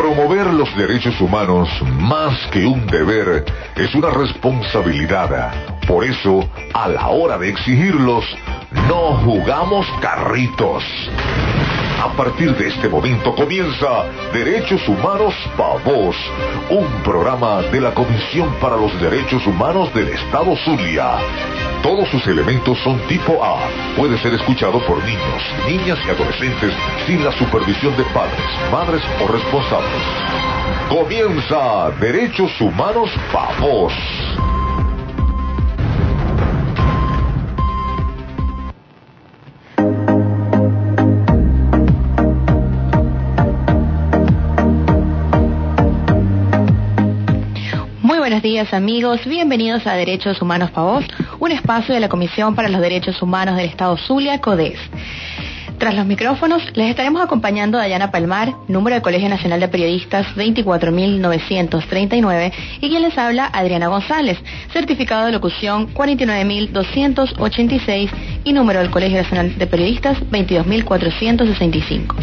Promover los derechos humanos, más que un deber, es una responsabilidad. Por eso, a la hora de exigirlos, no jugamos carritos. A partir de este momento comienza Derechos Humanos para Vos, un programa de la Comisión para los Derechos Humanos del Estado Zulia. Todos sus elementos son tipo A. Puede ser escuchado por niños, niñas y adolescentes sin la supervisión de padres, madres o responsables. Comienza Derechos Humanos para Amigos, bienvenidos a Derechos Humanos para Vos, un espacio de la Comisión para los Derechos Humanos del Estado Zulia, CODES. Tras los micrófonos, les estaremos acompañando a Dayana Palmar, número de Colegio Nacional de Periodistas 24.939, y quien les habla, Adriana González, certificado de locución 49.286 y número del Colegio Nacional de Periodistas 22.465.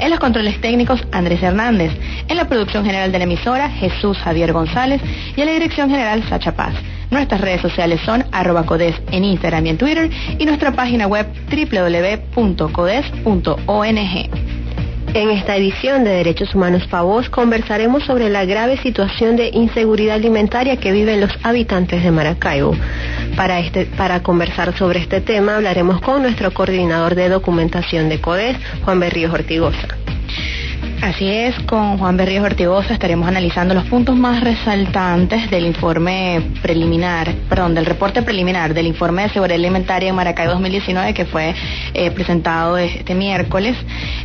En los controles técnicos, Andrés Hernández. En la producción general de la emisora, Jesús Javier González. Y en la dirección general, Sacha Paz. Nuestras redes sociales son arroba codes en Instagram y en Twitter y nuestra página web www.codes.ong. En esta edición de Derechos Humanos Pavos conversaremos sobre la grave situación de inseguridad alimentaria que viven los habitantes de Maracaibo. Para, este, para conversar sobre este tema hablaremos con nuestro coordinador de documentación de CODES, Juan Berrío Ortigosa. Así es, con Juan Berrío Ortigosa estaremos analizando los puntos más resaltantes del informe preliminar, perdón, del reporte preliminar del informe de seguridad alimentaria en Maracay 2019 que fue eh, presentado este miércoles.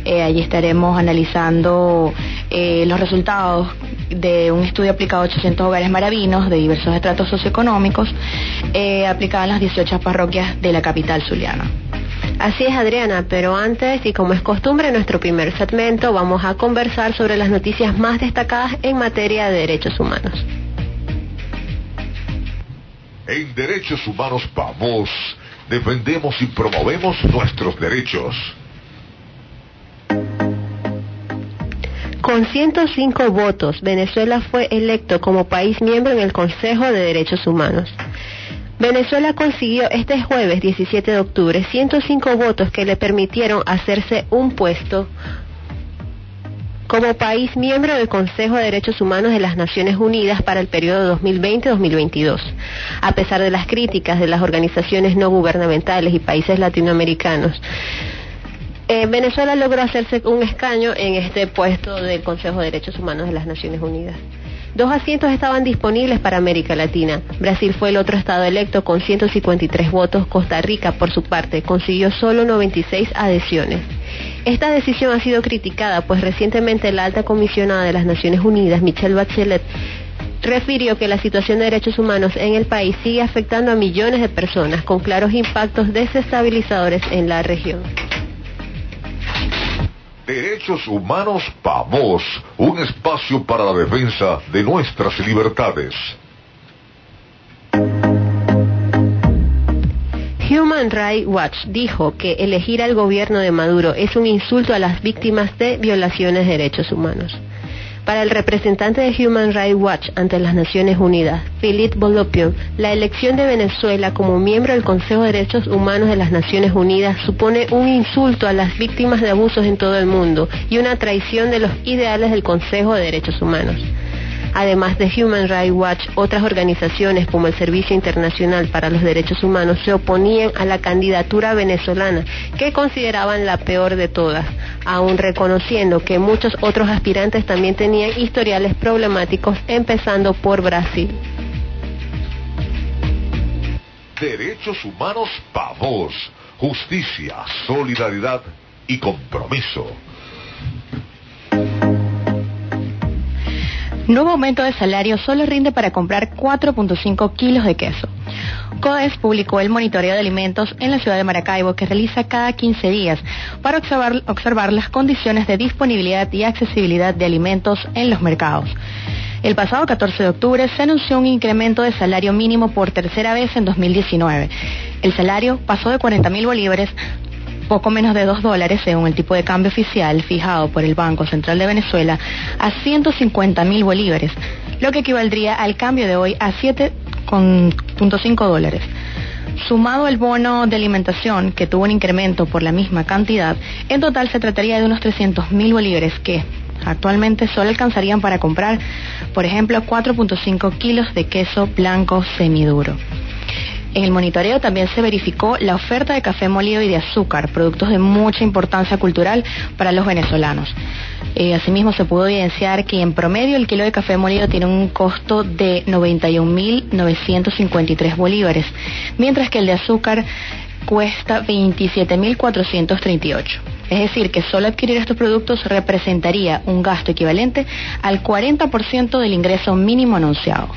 Eh, allí estaremos analizando eh, los resultados de un estudio aplicado a 800 hogares maravinos de diversos estratos socioeconómicos, aplicado en las 18 parroquias de la capital zuliana. Así es, Adriana, pero antes, y como es costumbre en nuestro primer segmento, vamos a conversar sobre las noticias más destacadas en materia de derechos humanos. En Derechos Humanos vamos, defendemos y promovemos nuestros derechos. Con 105 votos, Venezuela fue electo como país miembro en el Consejo de Derechos Humanos. Venezuela consiguió este jueves 17 de octubre 105 votos que le permitieron hacerse un puesto como país miembro del Consejo de Derechos Humanos de las Naciones Unidas para el periodo 2020-2022. A pesar de las críticas de las organizaciones no gubernamentales y países latinoamericanos, eh, Venezuela logró hacerse un escaño en este puesto del Consejo de Derechos Humanos de las Naciones Unidas. Dos asientos estaban disponibles para América Latina. Brasil fue el otro estado electo con 153 votos. Costa Rica, por su parte, consiguió solo 96 adhesiones. Esta decisión ha sido criticada, pues recientemente la alta comisionada de las Naciones Unidas, Michelle Bachelet, refirió que la situación de derechos humanos en el país sigue afectando a millones de personas con claros impactos desestabilizadores en la región. Derechos Humanos Vos, un espacio para la defensa de nuestras libertades. Human Rights Watch dijo que elegir al gobierno de Maduro es un insulto a las víctimas de violaciones de derechos humanos. Para el representante de Human Rights Watch ante las Naciones Unidas, Philippe Bolopio, la elección de Venezuela como miembro del Consejo de Derechos Humanos de las Naciones Unidas supone un insulto a las víctimas de abusos en todo el mundo y una traición de los ideales del Consejo de Derechos Humanos. Además de Human Rights Watch, otras organizaciones como el Servicio Internacional para los Derechos Humanos se oponían a la candidatura venezolana, que consideraban la peor de todas, aún reconociendo que muchos otros aspirantes también tenían historiales problemáticos, empezando por Brasil. Derechos humanos vos, justicia, solidaridad y compromiso. Nuevo aumento de salario solo rinde para comprar 4.5 kilos de queso. CODES publicó el monitoreo de alimentos en la ciudad de Maracaibo que realiza cada 15 días para observar, observar las condiciones de disponibilidad y accesibilidad de alimentos en los mercados. El pasado 14 de octubre se anunció un incremento de salario mínimo por tercera vez en 2019. El salario pasó de 40 mil bolívares poco menos de 2 dólares según el tipo de cambio oficial fijado por el Banco Central de Venezuela a 150 mil bolívares, lo que equivaldría al cambio de hoy a 7,5 dólares. Sumado el bono de alimentación, que tuvo un incremento por la misma cantidad, en total se trataría de unos 300 mil bolívares que actualmente solo alcanzarían para comprar, por ejemplo, 4.5 kilos de queso blanco semiduro. En el monitoreo también se verificó la oferta de café molido y de azúcar, productos de mucha importancia cultural para los venezolanos. Eh, asimismo, se pudo evidenciar que en promedio el kilo de café molido tiene un costo de 91.953 bolívares, mientras que el de azúcar cuesta 27.438. Es decir, que solo adquirir estos productos representaría un gasto equivalente al 40% del ingreso mínimo anunciado.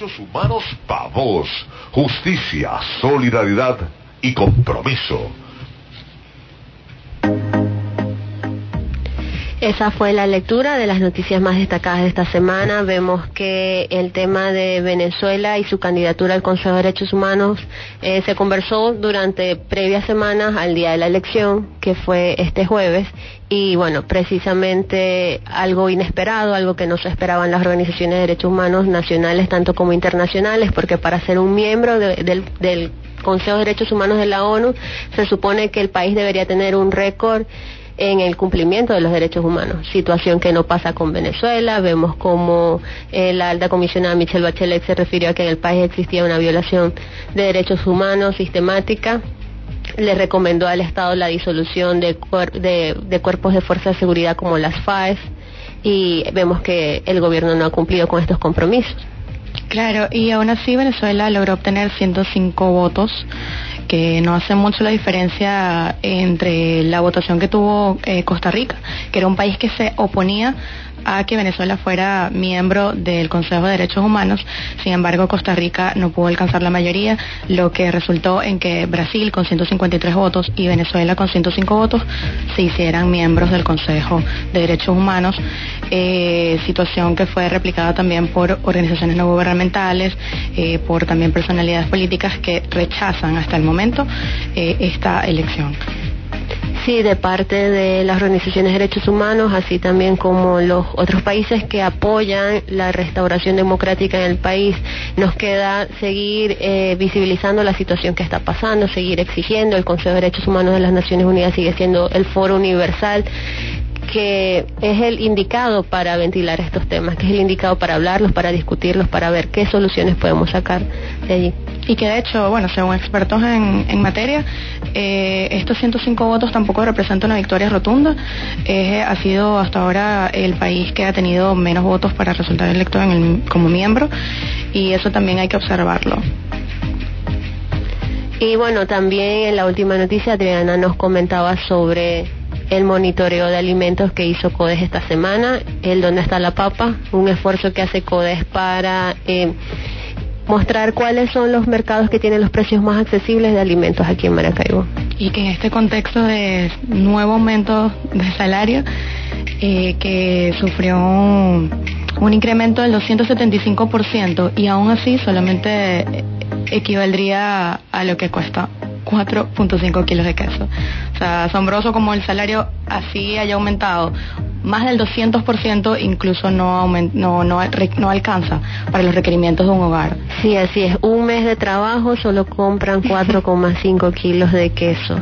Derechos humanos para vos, justicia, solidaridad y compromiso. Esa fue la lectura de las noticias más destacadas de esta semana. Vemos que el tema de Venezuela y su candidatura al Consejo de Derechos Humanos eh, se conversó durante previas semanas al día de la elección, que fue este jueves, y bueno, precisamente algo inesperado, algo que no se esperaban las organizaciones de derechos humanos nacionales tanto como internacionales, porque para ser un miembro del, del Consejo de Derechos Humanos de la ONU se supone que el país debería tener un récord en el cumplimiento de los derechos humanos, situación que no pasa con Venezuela. Vemos como eh, la alta comisionada Michelle Bachelet se refirió a que en el país existía una violación de derechos humanos sistemática. Le recomendó al Estado la disolución de, de, cuerpos de fuerza de seguridad como las FAES y vemos que el gobierno no ha cumplido con estos compromisos. Claro, y aún así Venezuela logró obtener 105 votos que no hace mucho la diferencia entre la votación que tuvo eh, Costa Rica, que era un país que se oponía a que Venezuela fuera miembro del Consejo de Derechos Humanos. Sin embargo, Costa Rica no pudo alcanzar la mayoría, lo que resultó en que Brasil con 153 votos y Venezuela con 105 votos se hicieran miembros del Consejo de Derechos Humanos, eh, situación que fue replicada también por organizaciones no gubernamentales, eh, por también personalidades políticas que rechazan hasta el momento eh, esta elección. Sí, de parte de las organizaciones de derechos humanos, así también como los otros países que apoyan la restauración democrática en el país, nos queda seguir eh, visibilizando la situación que está pasando, seguir exigiendo. El Consejo de Derechos Humanos de las Naciones Unidas sigue siendo el foro universal que es el indicado para ventilar estos temas, que es el indicado para hablarlos, para discutirlos, para ver qué soluciones podemos sacar de allí. Y que de hecho, bueno, según expertos en, materia, eh, estos 105 votos tampoco representan una victoria rotunda. Eh, ha sido hasta ahora el país que ha tenido menos votos para resultar electo como miembro y eso también hay que observarlo. Y bueno, también en la última noticia Adriana nos comentaba sobre el monitoreo de alimentos que hizo CODES esta semana, el Dónde está la papa, un esfuerzo que hace CODES para eh, mostrar cuáles son los mercados que tienen los precios más accesibles de alimentos aquí en Maracaibo. Y que en este contexto de nuevo aumento de salario, eh, que sufrió un, un incremento del 275% y aún así solamente equivaldría a lo que cuesta 4.5 kilos de queso. O sea, asombroso como el salario así haya aumentado más del 200% incluso no, no, no, no, alcanza para los requerimientos de un hogar. Sí, así es. Un mes de trabajo solo compran 4,5 kilos de queso.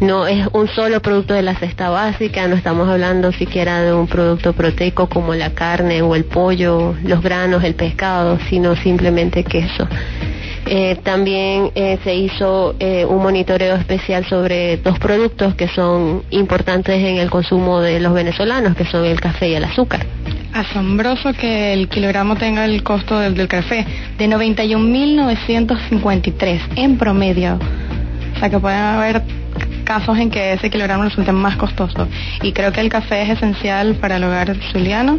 No es un solo producto de la cesta básica, no estamos hablando siquiera de un producto proteico como la carne o el pollo, los granos, el pescado, sino simplemente queso. Eh, también eh, se hizo eh, un monitoreo especial sobre dos productos que son importantes en el consumo de los venezolanos, que son el café y el azúcar. Asombroso que el kilogramo tenga el costo del, café de 91.953 en promedio. O sea que pueden haber casos en que ese kilogramo resulte más costoso. Y creo que el café es esencial para el hogar zuliano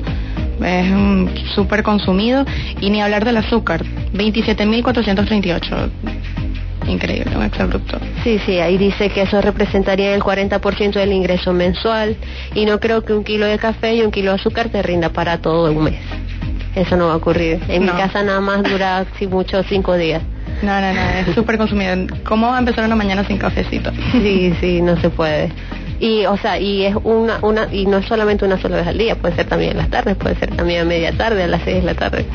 es súper consumido y ni hablar del azúcar, 27.438. Increíble, un exabrupto. Sí, sí, ahí dice que eso representaría el 40% del ingreso mensual y no creo que un kilo de café y un kilo de azúcar te rinda para todo un mes. Eso no va a ocurrir. En mi casa nada más dura, si mucho, cinco días. No, no, no, es súper consumido. ¿Cómo va a empezar una mañana sin cafecito? Sí, sí, no se puede. Y, o sea, y es una, una, y no es solamente una sola vez al día, puede ser también en las tardes, puede ser también a media tarde, a las seis de la tarde.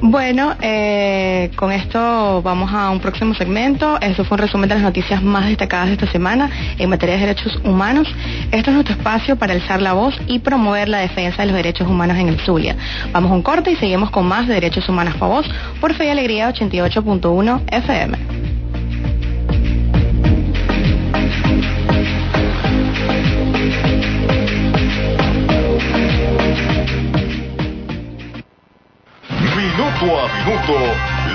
Bueno, eh, con esto vamos a un próximo segmento. Eso fue un resumen de las noticias más destacadas de esta semana en materia de derechos humanos. Esto es nuestro espacio para alzar la voz y promover la defensa de los derechos humanos en el Zulia. Vamos a un corte y seguimos con más de Derechos Humanos para Voz por Fe y Alegría 88.1 FM. Minuto a minuto,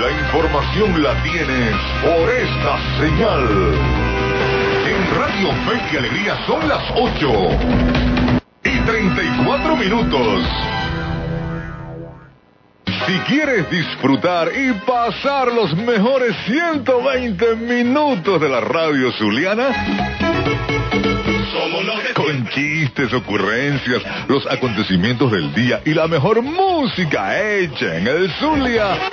la información la tienes por esta señal. En Radio Fe y Alegría son las 8 y 34 minutos. Si quieres disfrutar y pasar los mejores 120 minutos de la radio zuliana, con chistes, ocurrencias, los acontecimientos del día y la mejor música hecha en el Zulia.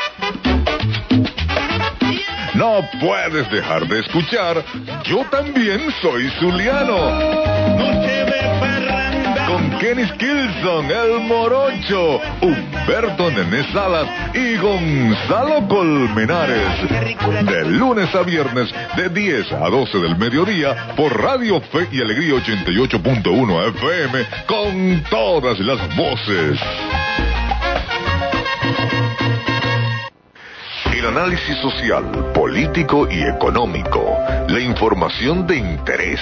No puedes dejar de escuchar. Yo también soy zuliano. Kenny Kilson, El Morocho, Humberto Nené Salas y Gonzalo Colmenares. De lunes a viernes, de 10 a 12 del mediodía, por Radio Fe y Alegría 88.1 FM, con todas las voces. El análisis social, político y económico, la información de interés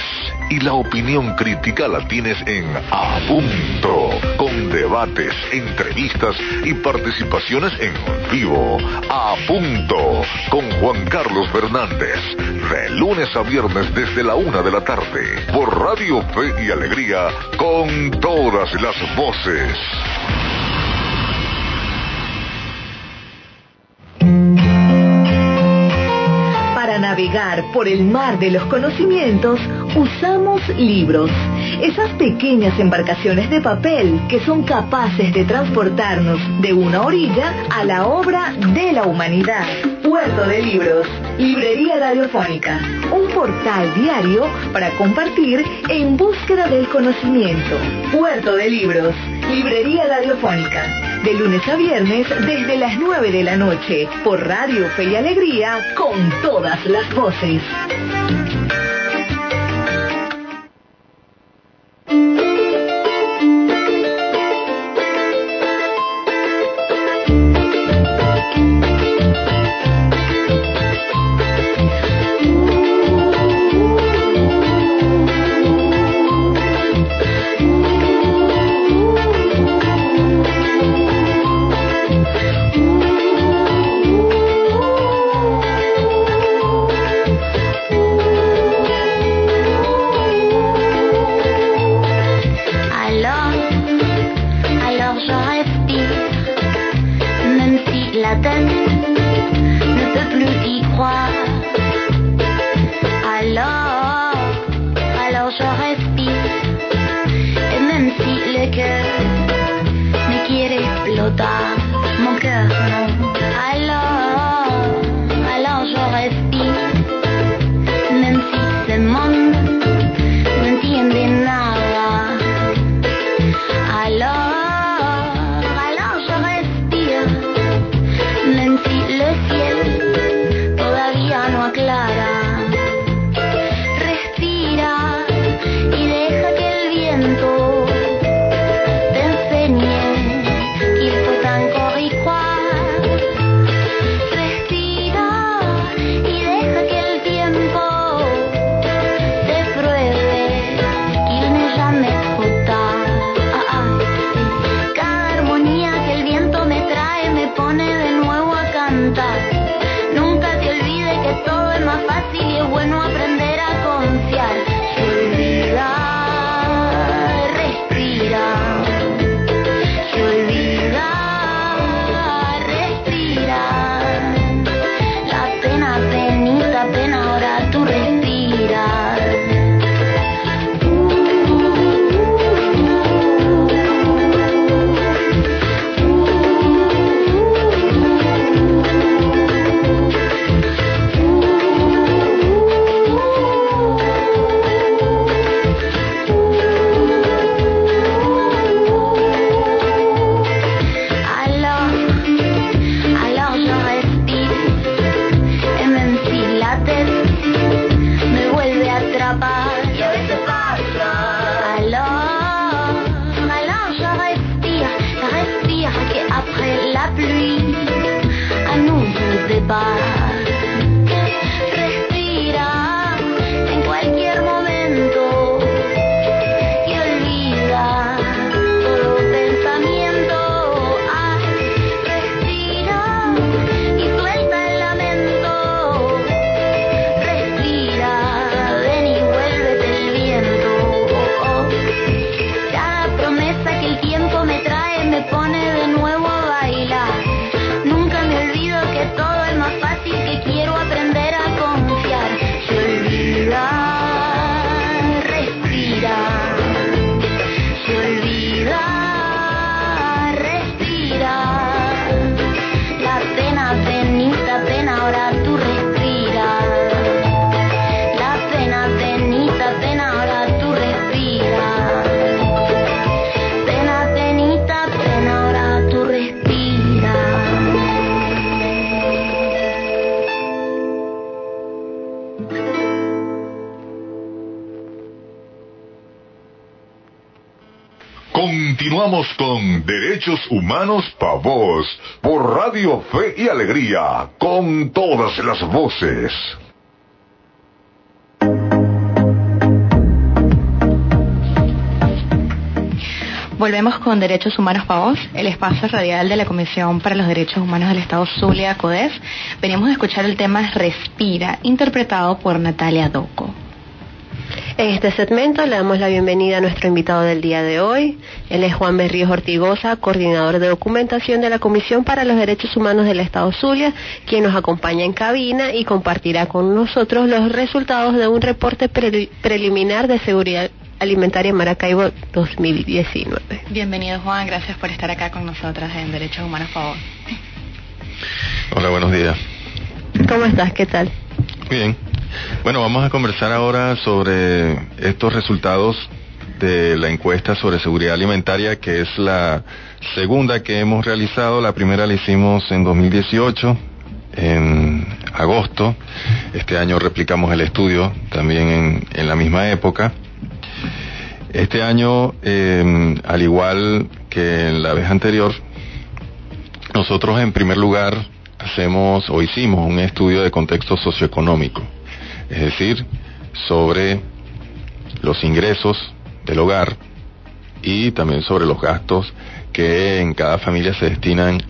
y la opinión crítica la tienes en A Punto, con debates, entrevistas y participaciones en vivo. A Punto, con Juan Carlos Fernández, de lunes a viernes desde la una de la tarde, por Radio Fe y Alegría, con todas las voces. Navegar por el mar de los conocimientos, usamos libros. Esas pequeñas embarcaciones de papel que son capaces de transportarnos de una orilla a la obra de la humanidad. Puerto de Libros, Librería Radiofónica, un portal diario para compartir en búsqueda del conocimiento. Puerto de Libros, Librería Radiofónica, de lunes a viernes desde las 9 de la noche, por Radio Fe y Alegría, con todas las voces. Para Vos por Radio Fe y Alegría con todas las voces. Volvemos con Derechos Humanos para Vos, el espacio radial de la Comisión para los Derechos Humanos del Estado Zulia, CODES. Venimos a escuchar el tema Respira, interpretado por Natalia Doco. En este segmento le damos la bienvenida a nuestro invitado del día de hoy. Él es Juan Berrío Ortigosa, coordinador de documentación de la Comisión para los Derechos Humanos del Estado Zulia, quien nos acompaña en cabina y compartirá con nosotros los resultados de un reporte preliminar de seguridad alimentaria en Maracaibo 2019. Bienvenido Juan, gracias por estar acá con nosotras en Derechos Humanos Favor. Hola, buenos días. ¿Cómo estás? ¿Qué tal? Bien. Bueno, vamos a conversar ahora sobre estos resultados de la encuesta sobre seguridad alimentaria, que es la segunda que hemos realizado. La primera la hicimos en 2018, en agosto. Este año replicamos el estudio también en, la misma época. Este año, em, al igual que en la vez anterior, nosotros en primer lugar hacemos o hicimos un estudio de contexto socioeconómico es decir, sobre los ingresos del hogar y también sobre los gastos que en cada familia se destinan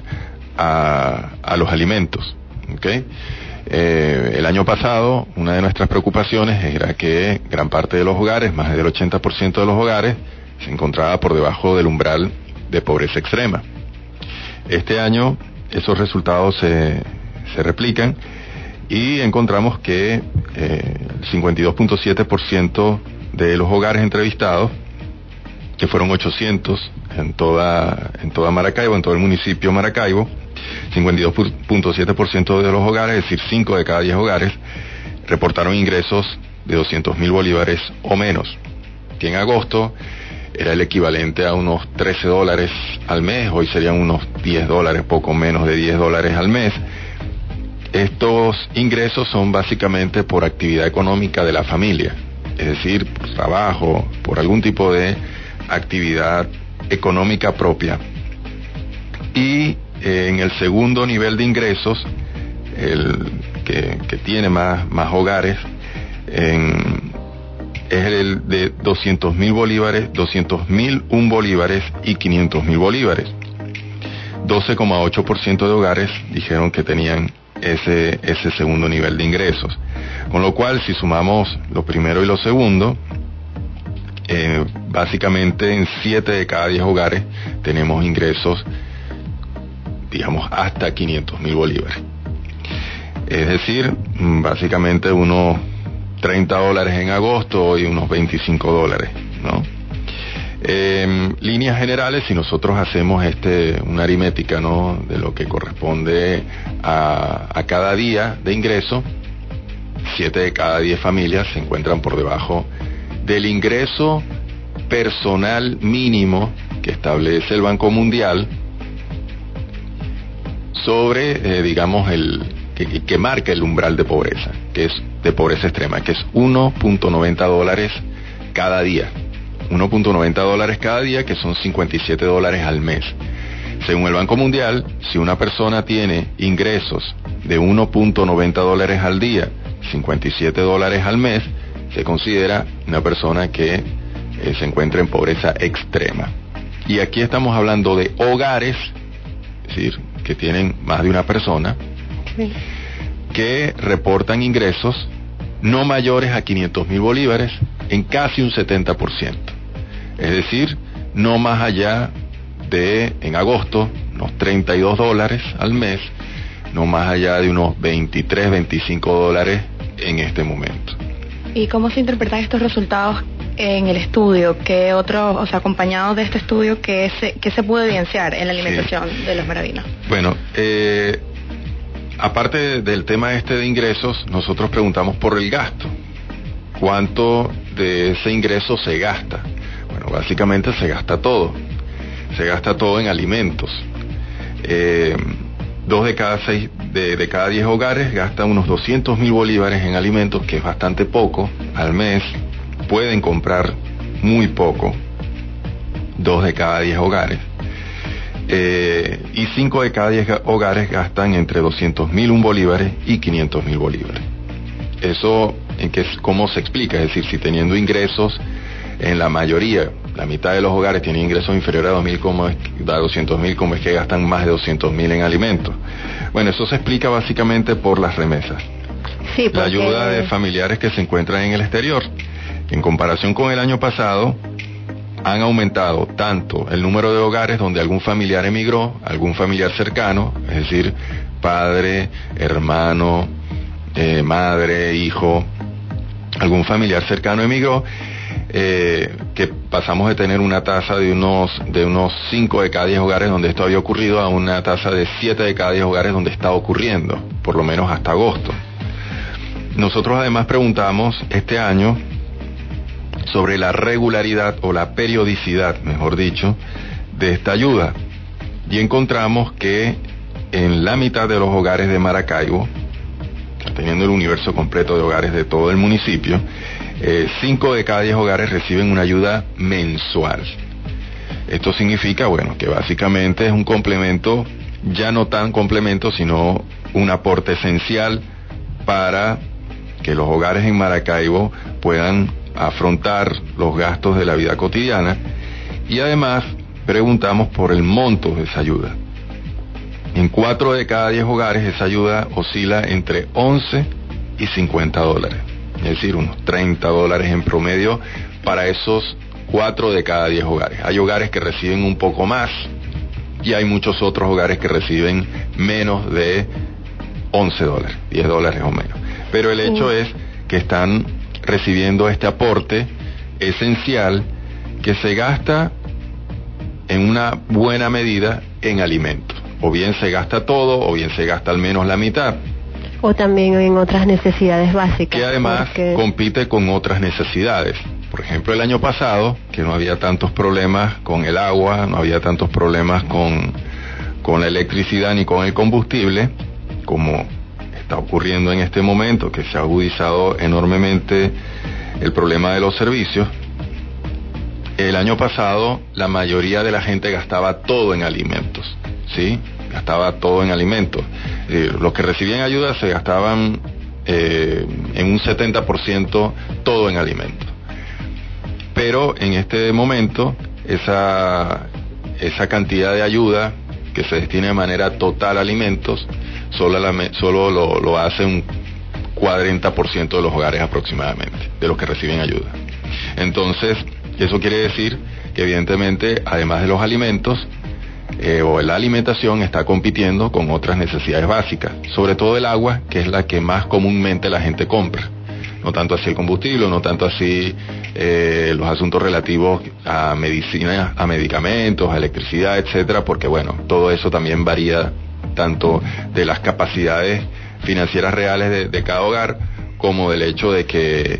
a, los alimentos. Eh, el año pasado, una de nuestras preocupaciones era que gran parte de los hogares, más del 80% de los hogares, se encontraba por debajo del umbral de pobreza extrema. Este año esos resultados se, se replican y encontramos que el eh, 52.7% de los hogares entrevistados, que fueron 800 en toda, en toda Maracaibo, en todo el municipio Maracaibo, 52.7% de los hogares, es decir, 5 de cada 10 hogares, reportaron ingresos de 200 mil bolívares o menos, que en agosto era el equivalente a unos 13 dólares al mes, hoy serían unos 10 dólares, poco menos de 10 dólares al mes estos ingresos son básicamente por actividad económica de la familia, es decir, por trabajo, por algún tipo de actividad económica propia. Y eh, en el segundo nivel de ingresos, el que, tiene más, más hogares, es el de 200 mil bolívares, 200 mil un bolívares y 500 mil bolívares. 12,8% de hogares dijeron que tenían ese, ese segundo nivel de ingresos. Con lo cual, si sumamos lo primero y lo segundo, eh, básicamente en 7 de cada 10 hogares tenemos ingresos, digamos, hasta 500 mil bolívares. Es decir, básicamente unos 30 dólares en agosto y unos 25 dólares, ¿no? En líneas generales, si nosotros hacemos este, una aritmética de lo que corresponde a, cada día de ingreso, siete de cada diez familias se encuentran por debajo del ingreso personal mínimo que establece el Banco Mundial sobre, eh, digamos, el que, marca el umbral de pobreza, que es de pobreza extrema, que es 1.90 dólares cada día. 1.90 dólares cada día, que son 57 dólares al mes. Según el Banco Mundial, si una persona tiene ingresos de 1.90 dólares al día, 57 dólares al mes, se considera una persona que eh, se encuentra en pobreza extrema. Y aquí estamos hablando de hogares, es decir, que tienen más de una persona, que reportan ingresos no mayores a 500 mil bolívares en casi un 70%. Es decir, no más allá de, en agosto, unos 32 dólares al mes, no más allá de unos 23, 25 dólares en este momento. ¿Y cómo se interpretan estos resultados en el estudio? ¿Qué otros, o sea, acompañados de este estudio, qué se, qué se pudo evidenciar en la alimentación de los maravinos? Bueno, eh, aparte del tema este de ingresos, nosotros preguntamos por el gasto. ¿Cuánto de ese ingreso se gasta? Básicamente se gasta todo. Se gasta todo en alimentos. Eh, dos de cada seis, de, cada diez hogares gastan unos 200 mil bolívares en alimentos, que es bastante poco al mes. Pueden comprar muy poco. dos de cada diez hogares. Eh, y cinco de cada diez hogares gastan entre 200 mil un bolívares y 500 mil bolívares. Eso, ¿en qué, ¿cómo se explica? Es decir, si teniendo ingresos en la mayoría, la mitad de los hogares tienen ingresos inferiores a 200 como es, a 200 mil, como es que gastan más de 200 mil en alimentos. Bueno, eso se explica básicamente por las remesas. Sí, La ayuda de familiares que se encuentran en el exterior. En comparación con el año pasado, han aumentado tanto el número de hogares donde algún familiar emigró, algún familiar cercano, es decir, padre, hermano, eh, madre, hijo, algún familiar cercano emigró, eh, que pasamos de tener una tasa de unos de unos 5 de cada 10 hogares donde esto había ocurrido a una tasa de 7 de cada 10 hogares donde está ocurriendo, por lo menos hasta agosto. Nosotros además preguntamos este año sobre la regularidad o la periodicidad, mejor dicho, de esta ayuda. Y encontramos que en la mitad de los hogares de Maracaibo, teniendo el universo completo de hogares de todo el municipio, eh, cinco de cada diez hogares reciben una ayuda mensual. Esto significa, bueno, que básicamente es un complemento, ya no tan complemento, sino un aporte esencial para que los hogares en Maracaibo puedan afrontar los gastos de la vida cotidiana y además preguntamos por el monto de esa ayuda. En cuatro de cada diez hogares esa ayuda oscila entre 11 y 50 dólares, es decir, unos 30 dólares en promedio para esos cuatro de cada diez hogares. Hay hogares que reciben un poco más y hay muchos otros hogares que reciben menos de 11 dólares, 10 dólares o menos. Pero el hecho es que están recibiendo este aporte esencial que se gasta en una buena medida en alimentos. O bien se gasta todo, o bien se gasta al menos la mitad. O también en otras necesidades básicas. Que además porque- compite con otras necesidades. Por ejemplo, el año pasado, que no había tantos problemas con el agua, no había tantos problemas con, con la electricidad ni con el combustible, como está ocurriendo en este momento, que se ha agudizado enormemente el problema de los servicios. El año pasado la mayoría de la gente gastaba todo en alimentos, ¿sí? Gastaba todo en alimentos. Eh, los que recibían ayuda se gastaban eh, en un 70% todo en alimentos. Pero en este momento esa, esa cantidad de ayuda que se destina de manera total a alimentos solo, la solo lo, lo hace un 40% de los hogares aproximadamente, de los que reciben ayuda. Entonces, eso quiere decir que evidentemente, además de los alimentos, eh, o la alimentación está compitiendo con otras necesidades básicas, sobre todo el agua, que es la que más comúnmente la gente compra. No tanto así el combustible, no tanto así eh, los asuntos relativos a medicina, a medicamentos, a electricidad, etcétera, porque bueno, todo eso también varía tanto de las capacidades financieras reales de, de cada hogar como del hecho de que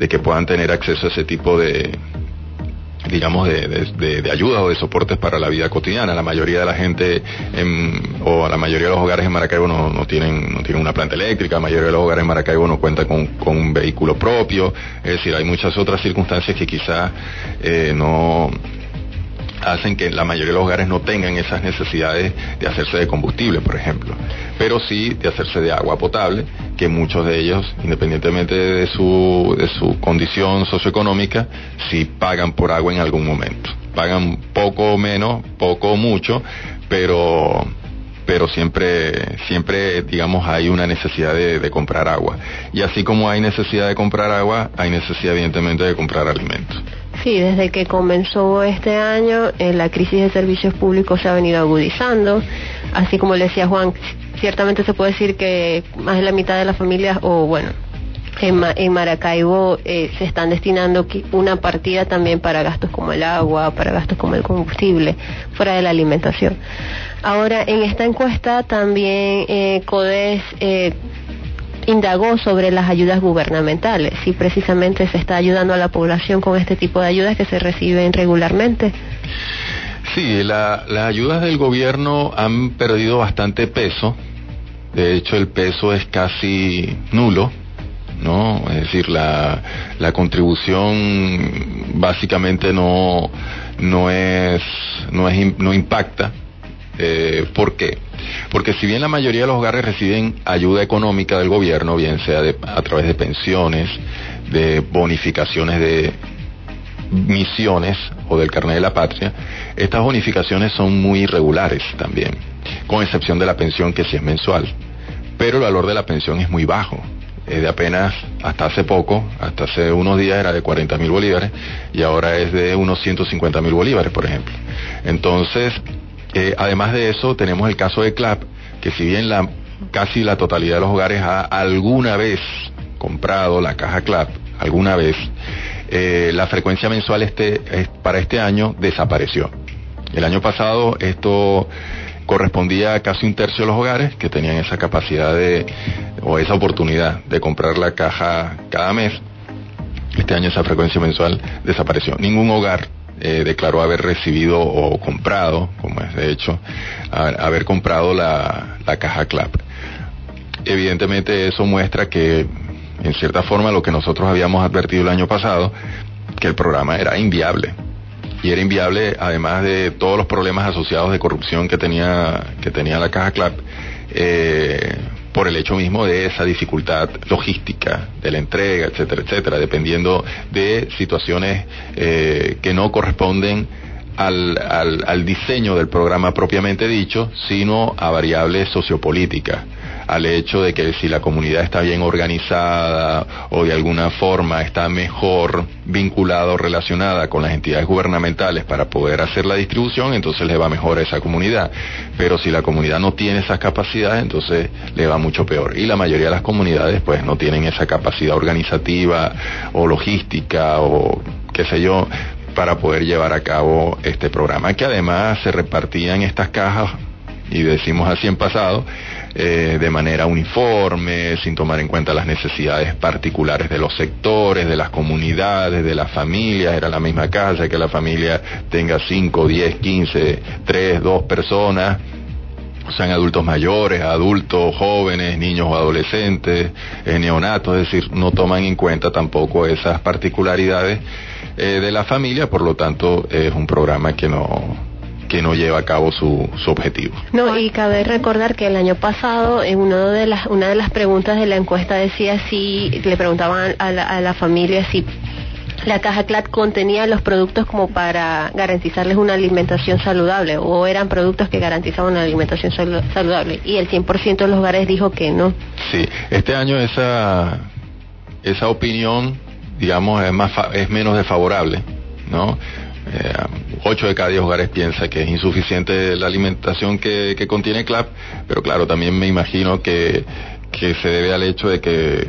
de que puedan tener acceso a ese tipo de digamos de, de, de, ayudas o de soportes para la vida cotidiana. La mayoría de la gente en, o la mayoría de los hogares en Maracaibo no, no tienen no tienen una planta eléctrica. La mayoría de los hogares en Maracaibo no cuentan con, con un vehículo propio. Es decir hay muchas otras circunstancias que quizá eh, no hacen que la mayoría de los hogares no tengan esas necesidades de hacerse de combustible, por ejemplo, pero sí de hacerse de agua potable, que muchos de ellos, independientemente de su, de su condición socioeconómica, sí pagan por agua en algún momento. Pagan poco o menos, poco o mucho, pero pero siempre, siempre, digamos, hay una necesidad de, de, comprar agua. Y así como hay necesidad de comprar agua, hay necesidad, evidentemente, de comprar alimentos. Sí, desde que comenzó este año, eh, la crisis de servicios públicos se ha venido agudizando. Así como le decía Juan, ciertamente se puede decir que más de la mitad de las familias, o bueno, en, Ma en Maracaibo eh, se están destinando una partida también para gastos como el agua, para gastos como el combustible, fuera de la alimentación. Ahora, en esta encuesta también eh, CODES eh, indagó sobre las ayudas gubernamentales, si precisamente se está ayudando a la población con este tipo de ayudas que se reciben regularmente. Sí, la, las ayudas del gobierno han perdido bastante peso, de hecho el peso es casi nulo, ¿no? Es decir, la, la contribución básicamente no, no es, no es, no impacta. Eh, ¿Por qué? Porque si bien la mayoría de los hogares reciben ayuda económica del gobierno, bien sea a través de pensiones, de bonificaciones de misiones o del carnet de la patria, estas bonificaciones son muy irregulares también, con excepción de la pensión que sí es mensual. Pero el valor de la pensión es muy bajo, es de apenas hasta hace poco, hasta hace unos días era de 40 mil bolívares y ahora es de unos 150 mil bolívares, por ejemplo. Entonces, eh, además de eso, tenemos el caso de CLAP, que si bien la, casi la totalidad de los hogares ha alguna vez comprado la caja CLAP, alguna vez, eh, la frecuencia mensual este, para este año desapareció. El año pasado esto correspondía a casi un tercio de los hogares que tenían esa capacidad de, o esa oportunidad de comprar la caja cada mes. Este año esa frecuencia mensual desapareció. Ningún hogar eh, declaró haber recibido o comprado, como es de hecho, haber comprado la, la caja CLAP. Evidentemente eso muestra que en cierta forma lo que nosotros habíamos advertido el año pasado, que el programa era inviable. Y era inviable además de todos los problemas asociados de corrupción que tenía, que tenía la Caja CLAP, eh, por el hecho mismo de esa dificultad logística de la entrega, etcétera, etcétera, dependiendo de situaciones eh, que no corresponden al, al, al, diseño del programa propiamente dicho, sino a variables sociopolíticas al hecho de que si la comunidad está bien organizada o de alguna forma está mejor vinculada o relacionada con las entidades gubernamentales para poder hacer la distribución, entonces le va mejor a esa comunidad. Pero si la comunidad no tiene esas capacidades, entonces le va mucho peor. Y la mayoría de las comunidades pues no tienen esa capacidad organizativa o logística o qué sé yo para poder llevar a cabo este programa que además se repartían estas cajas y decimos así en pasado eh, de manera uniforme, sin tomar en cuenta las necesidades particulares de los sectores, de las comunidades, de las familias. Era la misma casa, que la familia tenga 5, 10, 15, 3, 2 personas. Sean adultos mayores, adultos jóvenes, niños o adolescentes, eh, neonatos, es decir, no toman en cuenta tampoco esas particularidades eh, de la familia, por lo tanto es un programa que no, que no lleva a cabo su, su objetivo. No, y cabe recordar que el año pasado, en uno de las, una de las preguntas de la encuesta decía si, le preguntaban a la, a la familia si la caja CLAT contenía los productos como para garantizarles una alimentación saludable o eran productos que garantizaban una alimentación saludable y el 100% de los hogares dijo que no. Sí, este año esa, esa opinión, digamos, es, más es menos desfavorable, ¿no? Eh, 8 de cada 10 hogares piensa que es insuficiente la alimentación que, que contiene CLAP, pero claro, también me imagino que, que se debe al hecho de que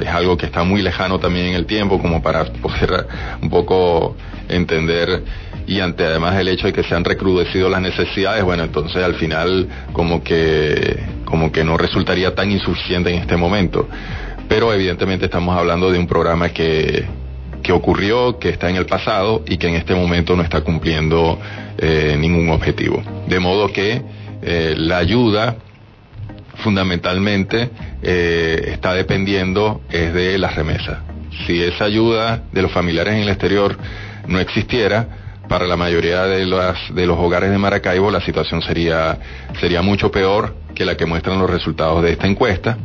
es algo que está muy lejano también en el tiempo como para poder un poco entender y ante además el hecho de que se han recrudecido las necesidades, bueno, entonces al final como que como que no resultaría tan insuficiente en este momento. Pero evidentemente estamos hablando de un programa que, que ocurrió, que está en el pasado y que en este momento no está cumpliendo eh, ningún objetivo. De modo que eh, la ayuda fundamentalmente eh, está dependiendo es de las remesas. Si esa ayuda de los familiares en el exterior no existiera, para la mayoría de, las, de los hogares de Maracaibo la situación sería, sería mucho peor que la que muestran los resultados de esta encuesta,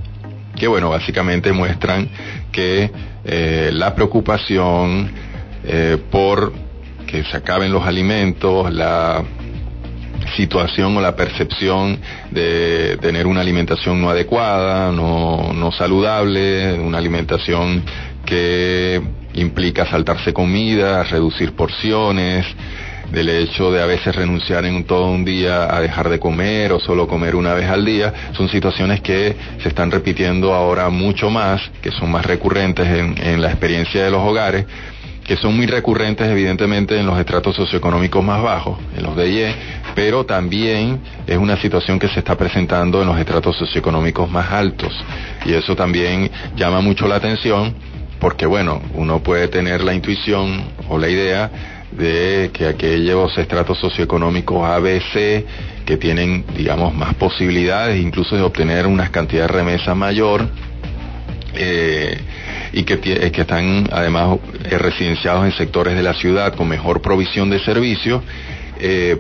que bueno, básicamente muestran que eh, la preocupación eh, por que se acaben los alimentos, la situación o la percepción de tener una alimentación no adecuada, no, no saludable, una alimentación que implica saltarse comida, reducir porciones, del hecho de a veces renunciar en todo un día a dejar de comer o solo comer una vez al día, son situaciones que se están repitiendo ahora mucho más, que son más recurrentes en, en la experiencia de los hogares, que son muy recurrentes evidentemente en los estratos socioeconómicos más bajos, en los DIE, pero también es una situación que se está presentando en los estratos socioeconómicos más altos. Y eso también llama mucho la atención porque, bueno, uno puede tener la intuición o la idea de que aquellos estratos socioeconómicos ABC que tienen, digamos, más posibilidades incluso de obtener una cantidad de remesa mayor, eh, y que, que, están además residenciados en sectores de la ciudad con mejor provisión de servicios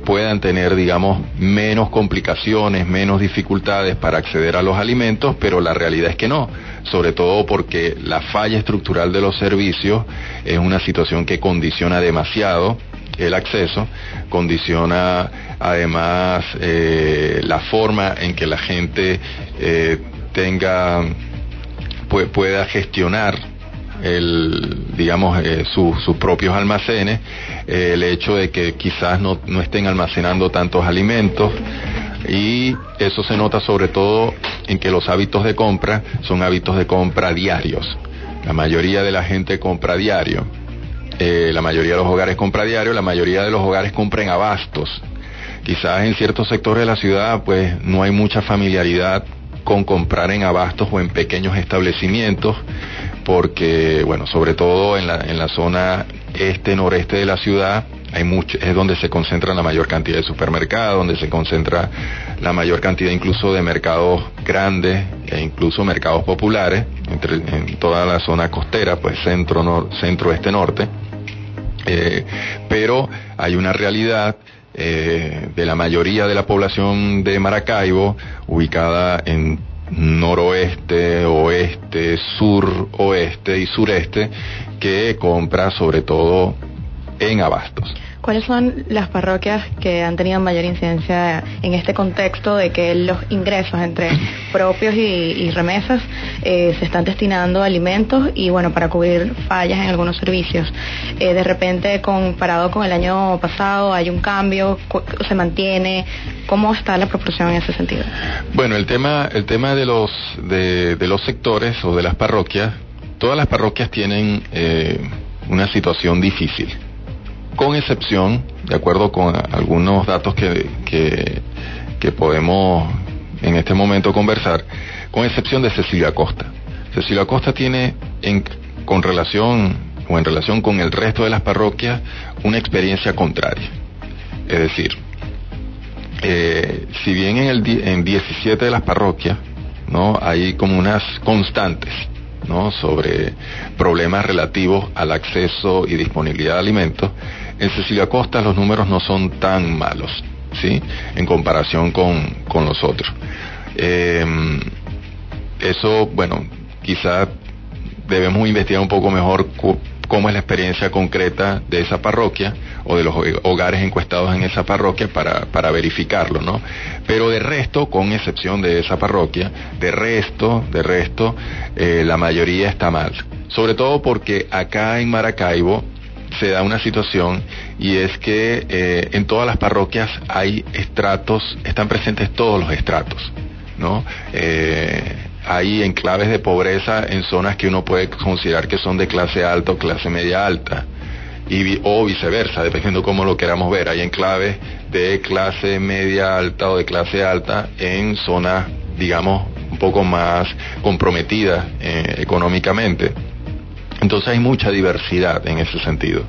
puedan tener, digamos, menos complicaciones, menos dificultades para acceder a los alimentos, pero la realidad es que no, sobre todo porque la falla estructural de los servicios es una situación que condiciona demasiado el acceso, condiciona además eh, la forma en que la gente eh, tenga, pueda gestionar el, digamos, eh, sus propios almacenes, el hecho de que quizás no, no estén almacenando tantos alimentos y eso se nota sobre todo en que los hábitos de compra son hábitos de compra diarios. La mayoría de la gente compra diario eh, la mayoría de los hogares compra diario, la mayoría de los hogares compran abastos. Quizás en ciertos sectores de la ciudad pues no hay mucha familiaridad con comprar en abastos o en pequeños establecimientos, porque bueno, sobre todo en la, en la zona este-noreste de la ciudad, hay mucho, es donde se concentra la mayor cantidad de supermercados, donde se concentra la mayor cantidad incluso de mercados grandes e incluso mercados populares, entre, en toda la zona costera, pues centro, centro, este, norte. Eh, pero hay una realidad eh, de la mayoría de la población de Maracaibo ubicada en noroeste, oeste, sur, oeste y sureste que compra sobre todo en abastos. ¿Cuáles son las parroquias que han tenido mayor incidencia en este contexto de que los ingresos entre propios y, remesas eh, se están destinando a alimentos y bueno, para cubrir fallas en algunos servicios? Eh, de repente, comparado con el año pasado, ¿hay un cambio? ¿Se mantiene? ¿Cómo está la proporción en ese sentido? Bueno, el tema, el tema de, los, de, los sectores o de las parroquias, todas las parroquias tienen eh, una situación difícil con excepción, de acuerdo con algunos datos que, que, podemos en este momento conversar, con excepción de Cecilia Costa. Cecilia Costa tiene en, con relación o en relación con el resto de las parroquias una experiencia contraria. Es decir, eh, si bien en, el, en 17 de las parroquias ¿no? hay como unas constantes ¿no? sobre problemas relativos al acceso y disponibilidad de alimentos, en Cecilia Costa los números no son tan malos, ¿sí? En comparación con, los otros. Eh, eso, bueno, quizá debemos investigar un poco mejor cómo es la experiencia concreta de esa parroquia o de los hogares encuestados en esa parroquia para, para verificarlo, ¿no? Pero de resto, con excepción de esa parroquia, de resto, de resto, eh, la mayoría está mal. Sobre todo porque acá en Maracaibo se da una situación y es que eh, en todas las parroquias hay estratos, están presentes todos los estratos, ¿no? Eh, hay enclaves de pobreza en zonas que uno puede considerar que son de clase alta o clase media alta, y, o viceversa, dependiendo cómo lo queramos ver. Hay enclaves de clase media alta o de clase alta en zonas, digamos, un poco más comprometidas eh, económicamente. Entonces hay mucha diversidad en ese sentido.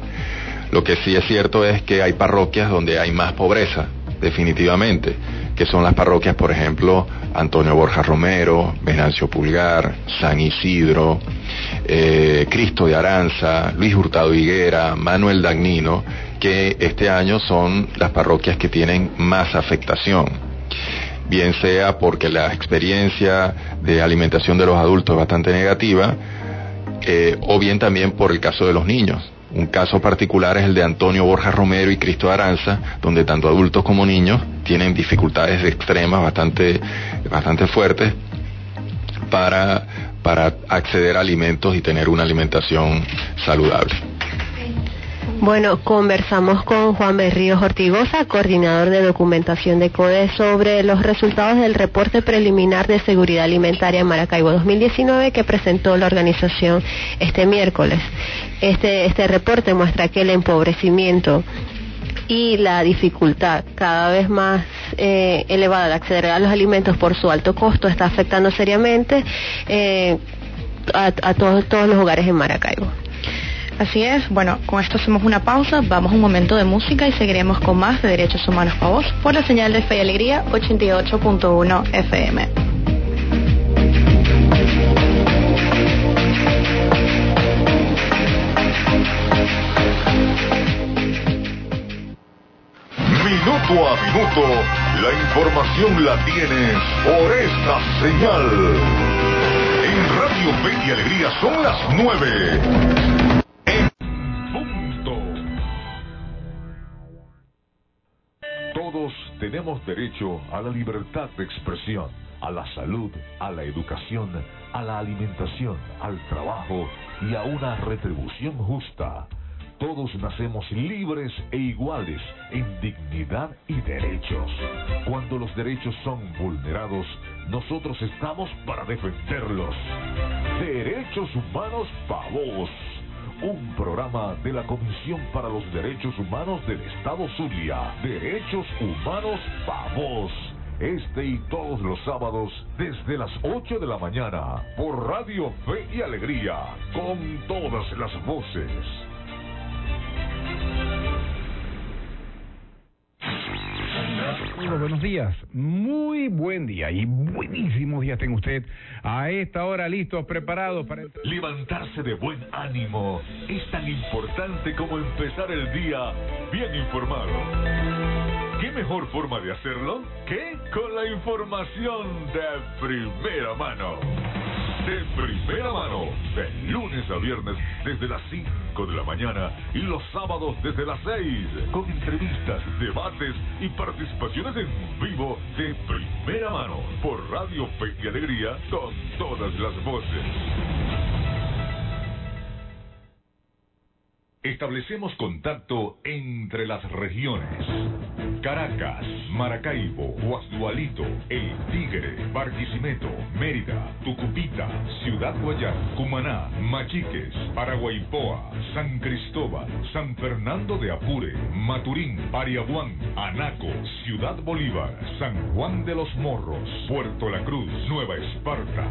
Lo que sí es cierto es que hay parroquias donde hay más pobreza, definitivamente, que son las parroquias, por ejemplo, Antonio Borja Romero, Venancio Pulgar, San Isidro, eh, Cristo de Aranza, Luis Hurtado Higuera, Manuel Dagnino, que este año son las parroquias que tienen más afectación bien sea porque la experiencia de alimentación de los adultos es bastante negativa, eh, o bien también por el caso de los niños. Un caso particular es el de Antonio Borja Romero y Cristo Aranza, donde tanto adultos como niños tienen dificultades extremas bastante, bastante fuertes para, para acceder a alimentos y tener una alimentación saludable. Bueno, conversamos con Juan Berrío Ortigosa, coordinador de documentación de CODE, sobre los resultados del reporte preliminar de seguridad alimentaria en Maracaibo 2019 que presentó la organización este miércoles. Este, este reporte muestra que el empobrecimiento y la dificultad cada vez más eh, elevada de acceder a los alimentos por su alto costo está afectando seriamente eh, a, todos los hogares en Maracaibo. Así es, bueno, con esto hacemos una pausa, vamos un momento de música y seguiremos con más de Derechos Humanos para Vos por la señal de Fe y Alegría 88.1 FM. Minuto a minuto, la información la tienes por esta señal. En Radio Fe y Alegría son las 9 Todos tenemos derecho a la libertad de expresión, a la salud, a la educación, a la alimentación, al trabajo y a una retribución justa. Todos nacemos libres e iguales en dignidad y derechos. Cuando los derechos son vulnerados, nosotros estamos para defenderlos. Derechos Humanos para vos. Un programa de la Comisión para los Derechos Humanos del Estado Zulia. Derechos Humanos para vos. Este y todos los sábados desde las 8 de la mañana por Radio Fe y Alegría con todas las voces. Buenos días. Muy buen día y buenísimo día tenga usted. A esta hora listos, preparados para... Levantarse de buen ánimo es tan importante como empezar el día bien informado. ¿Qué mejor forma de hacerlo que con la información de primera mano? De primera mano, de lunes a viernes desde las 5 de la mañana y los sábados desde las 6, con entrevistas, debates y participaciones en vivo de primera mano por Radio Fe y Alegría con todas las voces. Establecemos contacto entre las regiones. Caracas, Maracaibo, Guasdualito, El Tigre, Barquisimeto, Mérida, Tucupita, Ciudad Guayán, Cumaná, Machiques, Paraguaypoa, San Cristóbal, San Fernando de Apure, Maturín, Pariaguán, Anaco, Ciudad Bolívar, San Juan de los Morros, Puerto La Cruz, Nueva Esparta.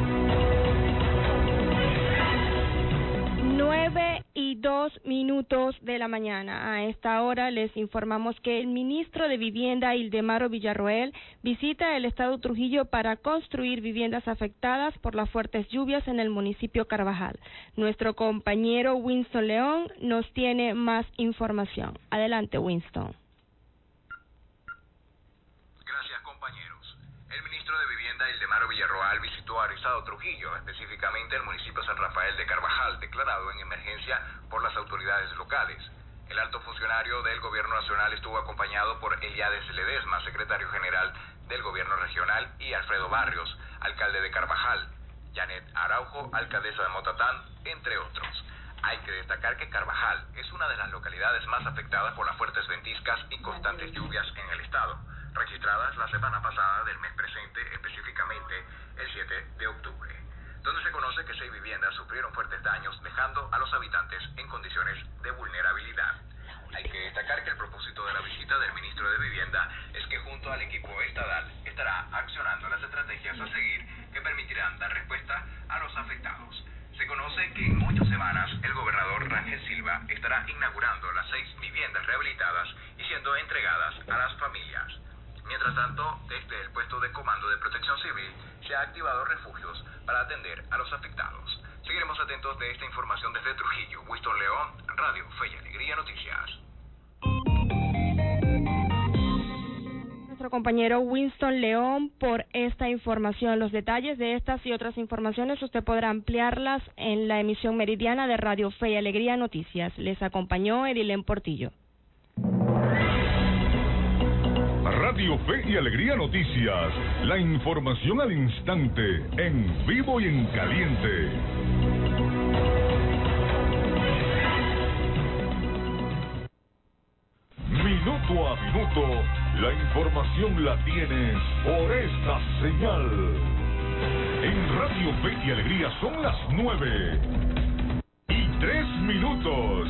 9 y 2 minutos de la mañana. A esta hora les informamos que el ministro de Vivienda, Ildemaro Villarroel, visita el estado Trujillo para construir viviendas afectadas por las fuertes lluvias en el municipio Carvajal. Nuestro compañero Winston León nos tiene más información. Adelante, Winston. Gracias, compañeros. El ministro de Villarroel, visitó a Estado Trujillo, específicamente el municipio San Rafael de Carvajal, declarado en emergencia por las autoridades locales. El alto funcionario del Gobierno Nacional estuvo acompañado por Eliades Ledesma, secretario general del Gobierno Regional, y Alfredo Barrios, alcalde de Carvajal, Janet Araujo, alcaldesa de Motatán, entre otros. Hay que destacar que Carvajal es una de las localidades más afectadas por las fuertes ventiscas y constantes lluvias en el estado, registradas la semana pasada del mes presente, específicamente el 7 de octubre, donde se conoce que seis viviendas sufrieron fuertes daños, dejando a los habitantes en condiciones de vulnerabilidad. Hay que destacar que el propósito de la visita del ministro de Vivienda es que junto al equipo estatal estará accionando las estrategias a seguir que permitirán dar respuesta a los afectados. Se conoce que en ocho semanas el gobernador Rangel Silva estará inaugurando las seis viviendas rehabilitadas y siendo entregadas a las familias. Mientras tanto, desde el puesto de comando de protección civil se ha activado refugios para atender a los afectados. Seguiremos atentos de esta información desde Trujillo. Winston León, Radio Fe y Alegría Noticias. Nuestro compañero Winston León por esta información. Los detalles de estas y otras informaciones usted podrá ampliarlas en la emisión meridiana de Radio Fe y Alegría Noticias. Les acompañó Edilén Portillo. Radio Fe y Alegría Noticias, la información al instante, en vivo y en caliente. Minuto a minuto, la información la tienes por esta señal. En Radio Fe y Alegría son las nueve y tres minutos.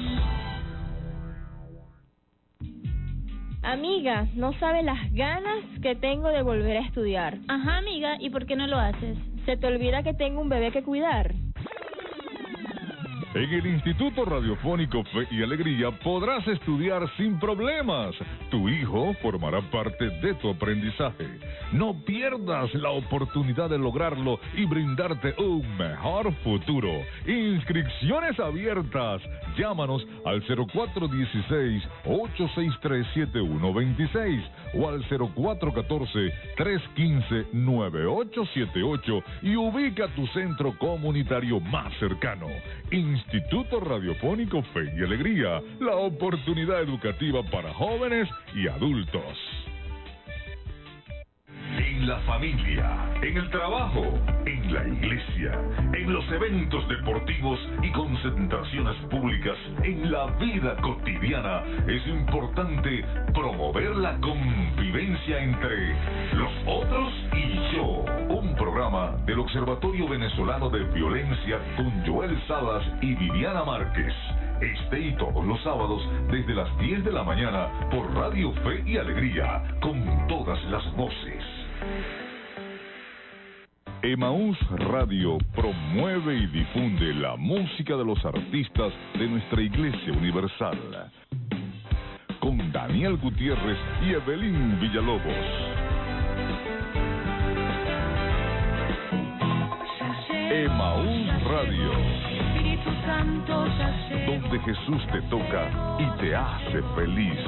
Amiga, no sabe las ganas que tengo de volver a estudiar. Ajá, amiga, ¿y por qué no lo haces? ¿Se te olvida que tengo un bebé que cuidar? En el Instituto Radiofónico Fe y Alegría podrás estudiar sin problemas. Tu hijo formará parte de tu aprendizaje. No pierdas la oportunidad de lograrlo y brindarte un mejor futuro. Inscripciones abiertas. Llámanos al 0416-863-7126 o al 0414-315-9878 y ubica tu centro comunitario más cercano. Radiofónico Fe y Alegría, la oportunidad educativa para jóvenes y adultos. La familia, en el trabajo, en la iglesia, en los eventos deportivos y concentraciones públicas, en la vida cotidiana, es importante promover la convivencia entre los otros y yo. Un programa del Observatorio Venezolano de Violencia con Joel Salas y Viviana Márquez. Este y todos los sábados desde las 10 de la mañana por Radio Fe y Alegría, con todas las voces. Emaús Radio promueve y difunde la música de los artistas de nuestra Iglesia Universal. Con Daniel Gutiérrez y Evelyn Villalobos. Emaús Radio. Donde Jesús te toca y te hace feliz.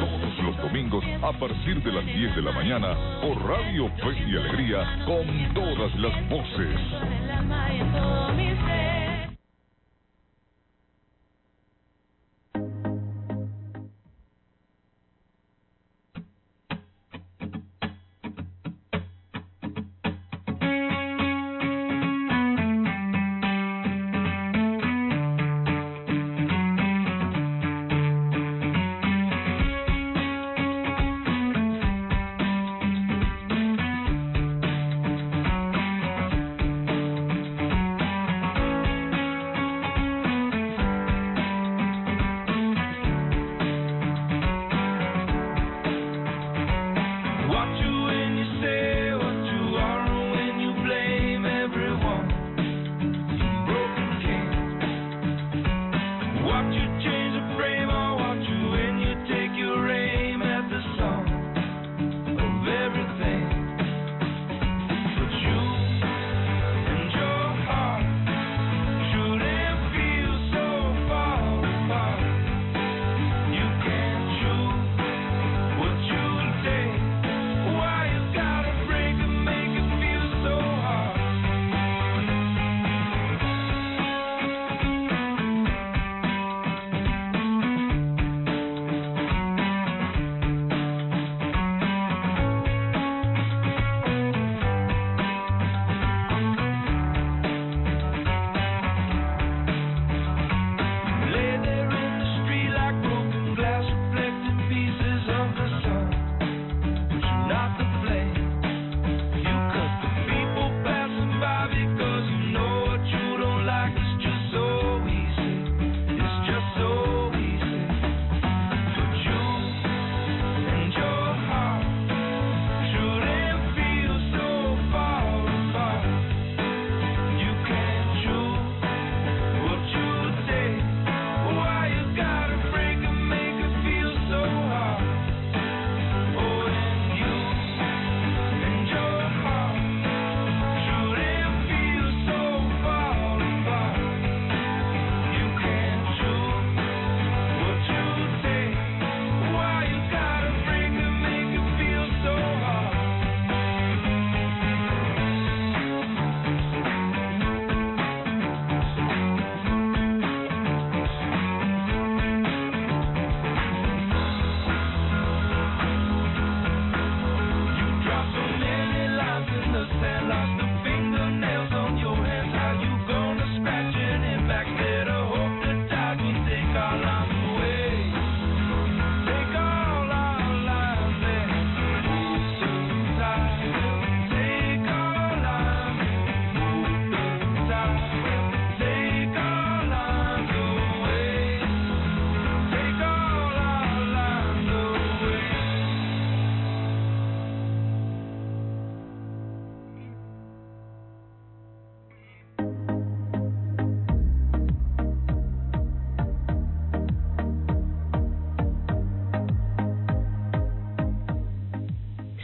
Todos los domingos a partir de las 10 de la mañana por Radio Fe y Alegría con todas las voces.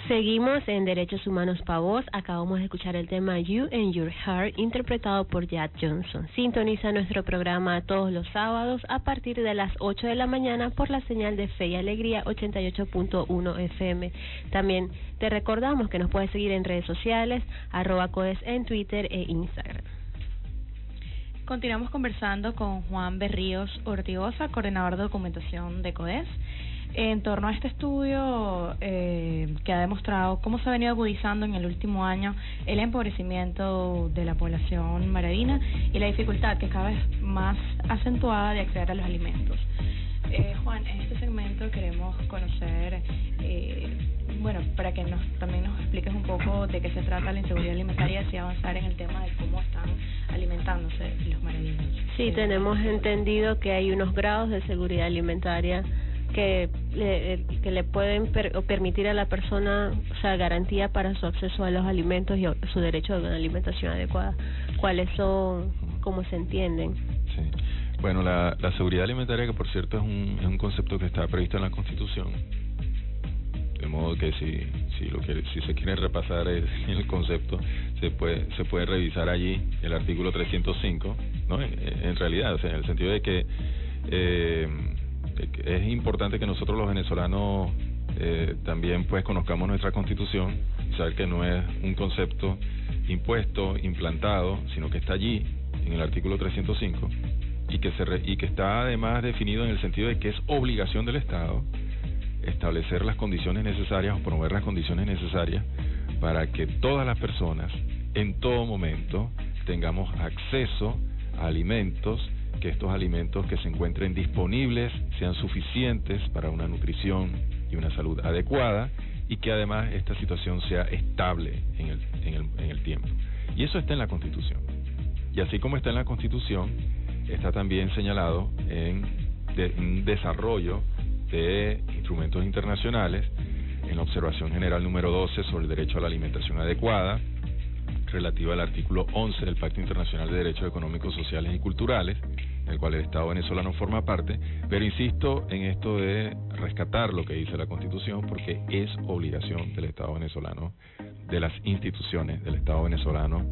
Seguimos en Derechos Humanos para Voz. Acabamos de escuchar el tema You and Your Heart, interpretado por Jack Johnson. Sintoniza nuestro programa todos los sábados a partir de las 8 de la mañana por la señal de Fe y Alegría 88.1 FM. También te recordamos que nos puedes seguir en redes sociales, arroba codes en Twitter e Instagram. Continuamos conversando con Juan Berríos Ortigosa, coordinador de documentación de CODES en torno a este estudio eh, que ha demostrado cómo se ha venido agudizando en el último año el empobrecimiento de la población maravina y la dificultad que cada vez más acentuada de acceder a los alimentos. Eh, Juan, en este segmento queremos conocer, eh, bueno, para que nos, también nos expliques un poco de qué se trata la inseguridad alimentaria y avanzar en el tema de cómo están alimentándose los maravinos. Sí, tenemos entendido que hay unos grados de seguridad alimentaria que le, que le pueden permitir a la persona, o sea, garantía para su acceso a los alimentos y su derecho a una alimentación adecuada. ¿Cuáles son, cómo se entienden? Sí. Bueno, la, la seguridad alimentaria, que por cierto es un, es un concepto que está previsto en la Constitución, de modo que si si lo que si se quiere repasar el, el concepto se puede se puede revisar allí el artículo 305 no en, en realidad o sea en el sentido de que eh, es importante que nosotros los venezolanos eh, también pues conozcamos nuestra constitución saber que no es un concepto impuesto, implantado, sino que está allí en el artículo 305 y que se y que está además definido en el sentido de que es obligación del Estado establecer las condiciones necesarias o promover las condiciones necesarias para que todas las personas en todo momento tengamos acceso a alimentos que estos alimentos que se encuentren disponibles sean suficientes para una nutrición y una salud adecuada y que además esta situación sea estable en el, en el, en el tiempo. Y eso está en la Constitución. Y así como está en la Constitución, está también señalado en un desarrollo de instrumentos internacionales, en la observación general número 12 sobre el derecho a la alimentación adecuada, relativa al artículo 11 del Pacto Internacional de Derechos Económicos, Sociales y Culturales, del cual el Estado venezolano forma parte, pero insisto en esto de rescatar lo que dice la Constitución porque es obligación del Estado venezolano, de las instituciones del Estado venezolano,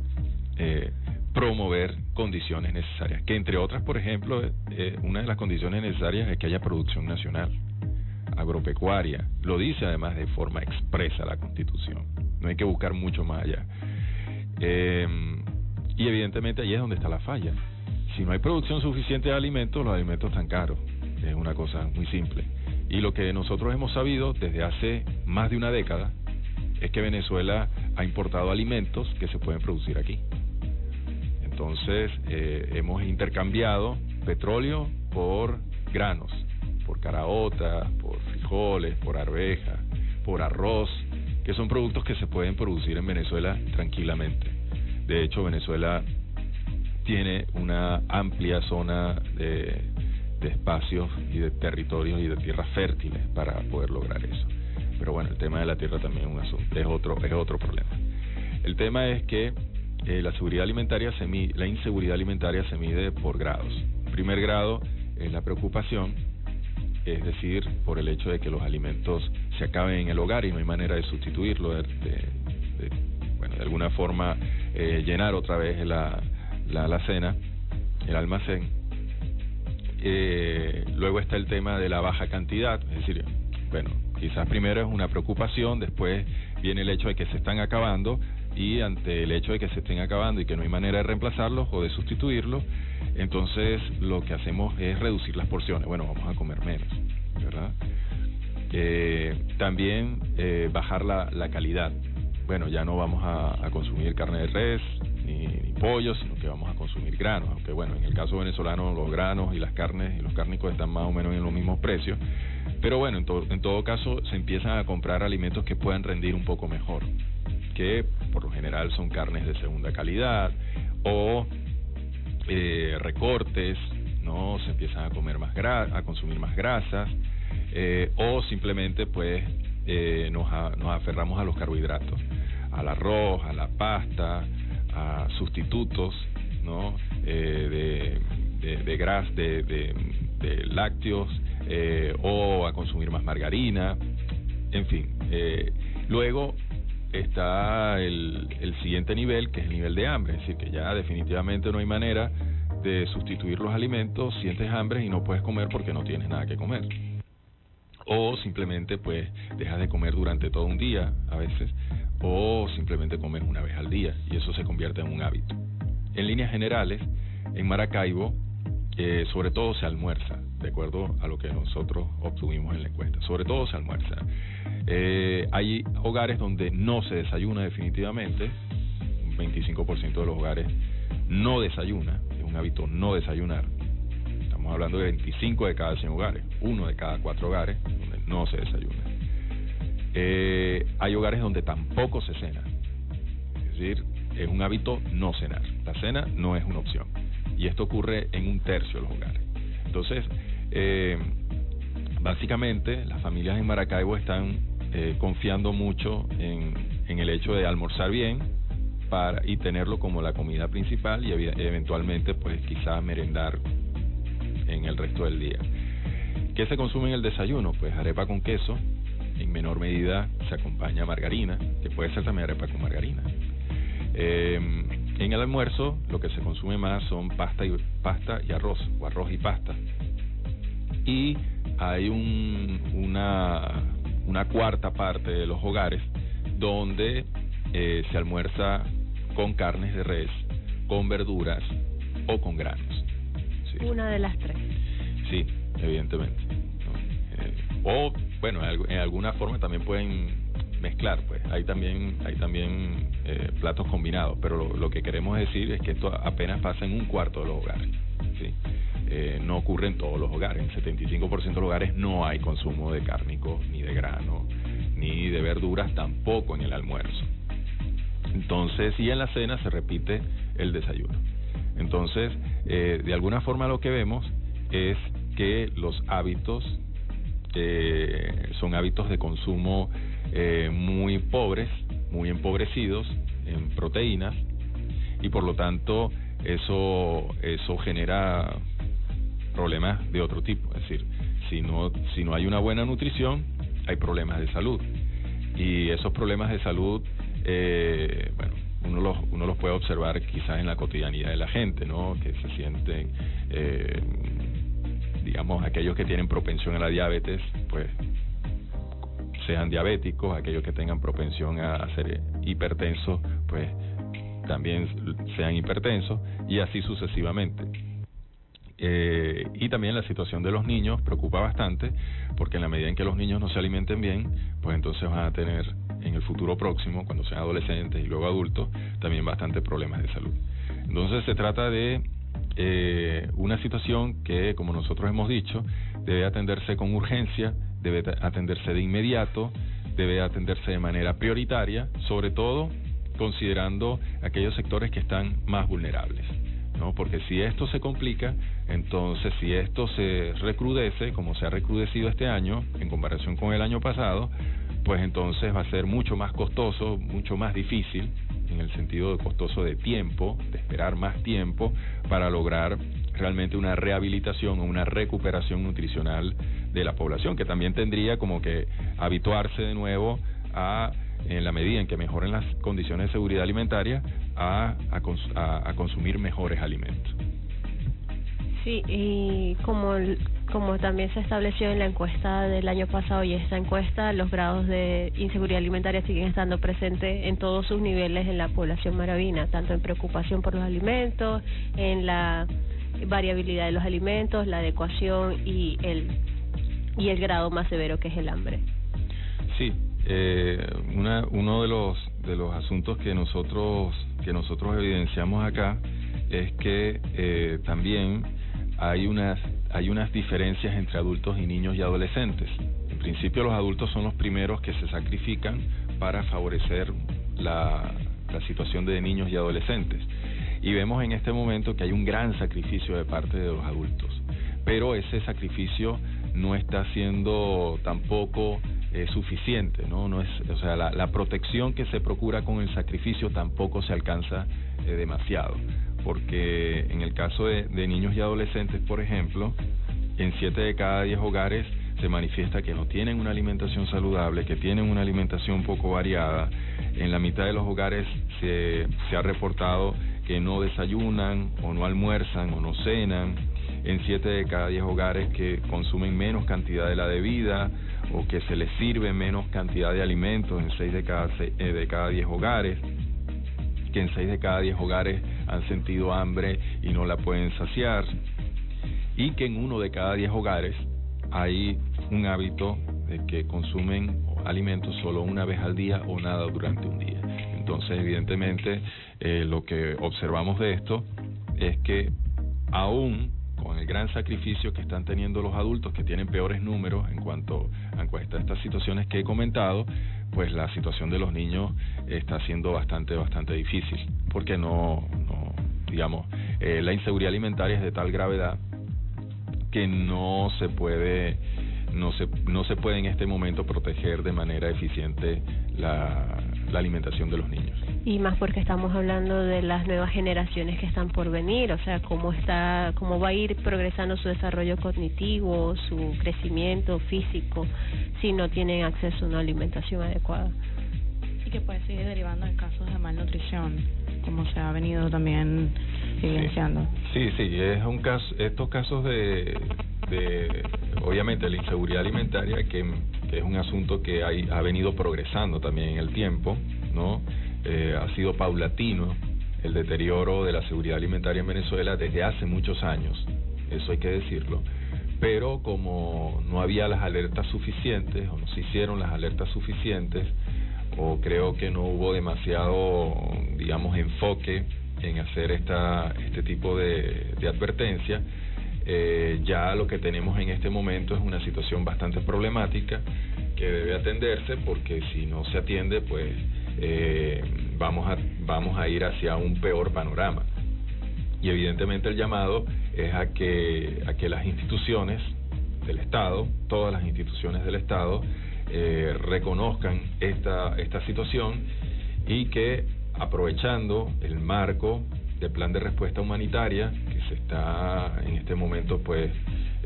eh, promover condiciones necesarias, que entre otras, por ejemplo, eh, una de las condiciones necesarias es que haya producción nacional agropecuaria, lo dice además de forma expresa la Constitución, no hay que buscar mucho más allá. Eh, y evidentemente ahí es donde está la falla. Si no hay producción suficiente de alimentos, los alimentos están caros. Es una cosa muy simple. Y lo que nosotros hemos sabido desde hace más de una década es que Venezuela ha importado alimentos que se pueden producir aquí. Entonces, eh, hemos intercambiado petróleo por granos, por caraota, por frijoles, por arveja, por arroz, que son productos que se pueden producir en Venezuela tranquilamente. De hecho, Venezuela tiene una amplia zona de, de espacios y de territorios y de tierras fértiles para poder lograr eso. Pero bueno, el tema de la tierra también es un asunto, es otro, es otro problema. El tema es que eh, la seguridad alimentaria se la inseguridad alimentaria se mide por grados. primer grado es la preocupación, es decir, por el hecho de que los alimentos se acaben en el hogar y no hay manera de sustituirlo, de, de, bueno, de alguna forma eh, llenar otra vez la, la alacena, el almacén. Eh, luego está el tema de la baja cantidad, es decir, bueno, quizás primero es una preocupación, después viene el hecho de que se están acabando y ante el hecho de que se estén acabando y que no hay manera de reemplazarlos o de sustituirlos, entonces lo que hacemos es reducir las porciones. Bueno, vamos a comer menos, ¿verdad? Eh, también eh, bajar la, la calidad. Bueno, ya no vamos a, consumir carne de res, ni, ni, pollo, sino que vamos a consumir granos. Aunque bueno, en el caso venezolano los granos y las carnes y los cárnicos están más o menos en los mismos precios. Pero bueno, en, to en todo caso se empiezan a comprar alimentos que puedan rendir un poco mejor, que por lo general son carnes de segunda calidad o eh, recortes, no se empiezan a comer más gra a consumir más grasas eh, o simplemente pues eh, nos, a, nos aferramos a los carbohidratos, al arroz, a la pasta, a sustitutos ¿no? eh, de, de, de, gras, de, de, de lácteos eh, o a consumir más margarina, en fin. Eh, Luego está el, siguiente nivel, que es el nivel de hambre, es decir, que ya definitivamente no hay manera de sustituir los alimentos, sientes hambre y no puedes comer porque no tienes nada que comer. O simplemente pues dejas de comer durante todo un día a veces, o simplemente comes una vez al día y eso se convierte en un hábito. En líneas generales, en Maracaibo, eh, sobre todo se almuerza, de acuerdo a lo que nosotros obtuvimos en la encuesta. Sobre todo se almuerza. Eh, hay hogares donde no se desayuna definitivamente, un 25% de los hogares no desayuna, es un hábito no desayunar. Estamos hablando de 25 de cada 100 hogares, uno de cada cuatro hogares donde no se desayuna. Eh, hay hogares donde tampoco se cena, es decir, es un hábito no cenar. La cena no es una opción. Y esto ocurre en un tercio de los hogares. Entonces, eh, básicamente, las familias en Maracaibo están eh, confiando mucho en, el hecho de almorzar bien para y tenerlo como la comida principal y eventualmente, pues quizás merendar en el resto del día. ¿Qué se consume en el desayuno? Pues arepa con queso, en menor medida se acompaña margarina, que puede ser también arepa con margarina. Eh, en el almuerzo lo que se consume más son pasta y, pasta y arroz, o arroz y pasta. Y hay un, una, una cuarta parte de los hogares donde eh, se almuerza con carnes de res, con verduras o con granos. Sí. Una de las tres. Sí, evidentemente. ¿no? Eh, o, bueno, en alguna forma también pueden mezclar, pues. Hay también, hay también eh, platos combinados, pero lo, que queremos decir es que esto apenas pasa en un cuarto de los hogares. ¿sí? Eh, no ocurre en todos los hogares. En 75% de los hogares no hay consumo de cárnicos, ni de grano, ni de verduras, tampoco en el almuerzo. Entonces, y en la cena se repite el desayuno. Entonces, eh, de alguna forma lo que vemos es que los hábitos eh, son hábitos de consumo eh, muy pobres, muy empobrecidos en proteínas y por lo tanto eso eso genera problemas de otro tipo, es decir, si no si no hay una buena nutrición hay problemas de salud y esos problemas de salud eh, bueno uno los uno los puede observar quizás en la cotidianidad de la gente, ¿no? Que se sienten eh, digamos, aquellos que tienen propensión a la diabetes, pues sean diabéticos, aquellos que tengan propensión a ser hipertensos, pues también sean hipertensos y así sucesivamente. Eh, y también la situación de los niños preocupa bastante porque en la medida en que los niños no se alimenten bien, pues entonces van a tener en el futuro próximo, cuando sean adolescentes y luego adultos, también bastantes problemas de salud. Entonces se trata de eh, una situación que, como nosotros hemos dicho, debe atenderse con urgencia, debe atenderse de inmediato, debe atenderse de manera prioritaria, sobre todo considerando aquellos sectores que están más vulnerables. ¿no? Porque si esto se complica, entonces si esto se recrudece, como se ha recrudecido este año en comparación con el año pasado, pues entonces va a ser mucho más costoso, mucho más difícil, en el sentido de costoso de tiempo, de esperar más tiempo para lograr realmente una rehabilitación o una recuperación nutricional de la población, que también tendría como que habituarse de nuevo a en la medida en que mejoren las condiciones de seguridad alimentaria, a, a, a, consumir mejores alimentos. Sí, y como, como también se estableció en la encuesta del año pasado y esta encuesta, los grados de inseguridad alimentaria siguen estando presentes en todos sus niveles en la población maravina, tanto en preocupación por los alimentos, en la variabilidad de los alimentos, la adecuación y el, y el grado más severo que es el hambre. Sí, eh, una, uno de los de los asuntos que nosotros que nosotros evidenciamos acá es que eh, también hay unas hay unas diferencias entre adultos y niños y adolescentes. En principio los adultos son los primeros que se sacrifican para favorecer la, la situación de niños y adolescentes. Y vemos en este momento que hay un gran sacrificio de parte de los adultos. Pero ese sacrificio no está siendo tampoco eh, suficiente, ¿no? No es, o sea, la, protección que se procura con el sacrificio tampoco se alcanza eh, demasiado, porque en el caso de, de niños y adolescentes, por ejemplo, en siete de cada diez hogares se manifiesta que no tienen una alimentación saludable, que tienen una alimentación poco variada. En la mitad de los hogares se, se ha reportado que no desayunan o no almuerzan o no cenan. En siete de cada diez hogares que consumen menos cantidad de la debida o que se les sirve menos cantidad de alimentos en seis de cada, eh, de cada diez hogares que en seis de cada diez hogares han sentido hambre y no la pueden saciar, y que en uno de cada diez hogares hay un hábito de que consumen alimentos solo una vez al día o nada durante un día. Entonces, evidentemente, eh, lo que observamos de esto es que aún con el gran sacrificio que están teniendo los adultos que tienen peores números en cuanto, a estas situaciones que he comentado, pues la situación de los niños está siendo bastante, bastante difícil, porque no, no digamos, eh, la inseguridad alimentaria es de tal gravedad que no se puede no se no se puede en este momento proteger de manera eficiente la, la alimentación de los niños. Y más porque estamos hablando de las nuevas generaciones que están por venir, o sea, cómo está, cómo va a ir progresando su desarrollo cognitivo, su crecimiento físico, si no tienen acceso a una alimentación adecuada. Y que puede seguir derivando en casos de malnutrición, como se ha venido también evidenciando. Sí, sí, es un caso, estos casos de, de obviamente la inseguridad alimentaria que, que es un asunto que hay, ha venido progresando también en el tiempo, ¿no? Eh, ha sido paulatino el deterioro de la seguridad alimentaria en Venezuela desde hace muchos años, eso hay que decirlo. Pero como no había las alertas suficientes o no se hicieron las alertas suficientes o creo que no hubo demasiado, digamos, enfoque en hacer esta este tipo de, de advertencia, eh, ya lo que tenemos en este momento es una situación bastante problemática que debe atenderse porque si no se atiende, pues eh, vamos a vamos a ir hacia un peor panorama. Y evidentemente el llamado es a que a que las instituciones del Estado, todas las instituciones del Estado, eh, reconozcan esta, esta situación y que aprovechando el marco del plan de respuesta humanitaria que se está en este momento pues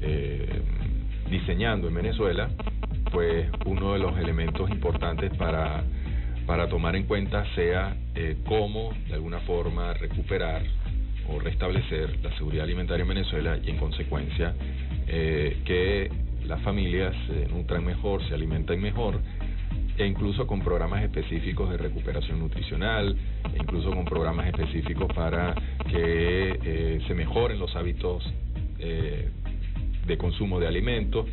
eh, diseñando en Venezuela, pues uno de los elementos importantes para, para tomar en cuenta sea eh, cómo de alguna forma recuperar o restablecer la seguridad alimentaria en Venezuela y en consecuencia eh, que las familias se nutran mejor, se alimentan mejor e incluso con programas específicos de recuperación nutricional, e incluso con programas específicos para que eh, se mejoren los hábitos eh, de consumo de alimentos,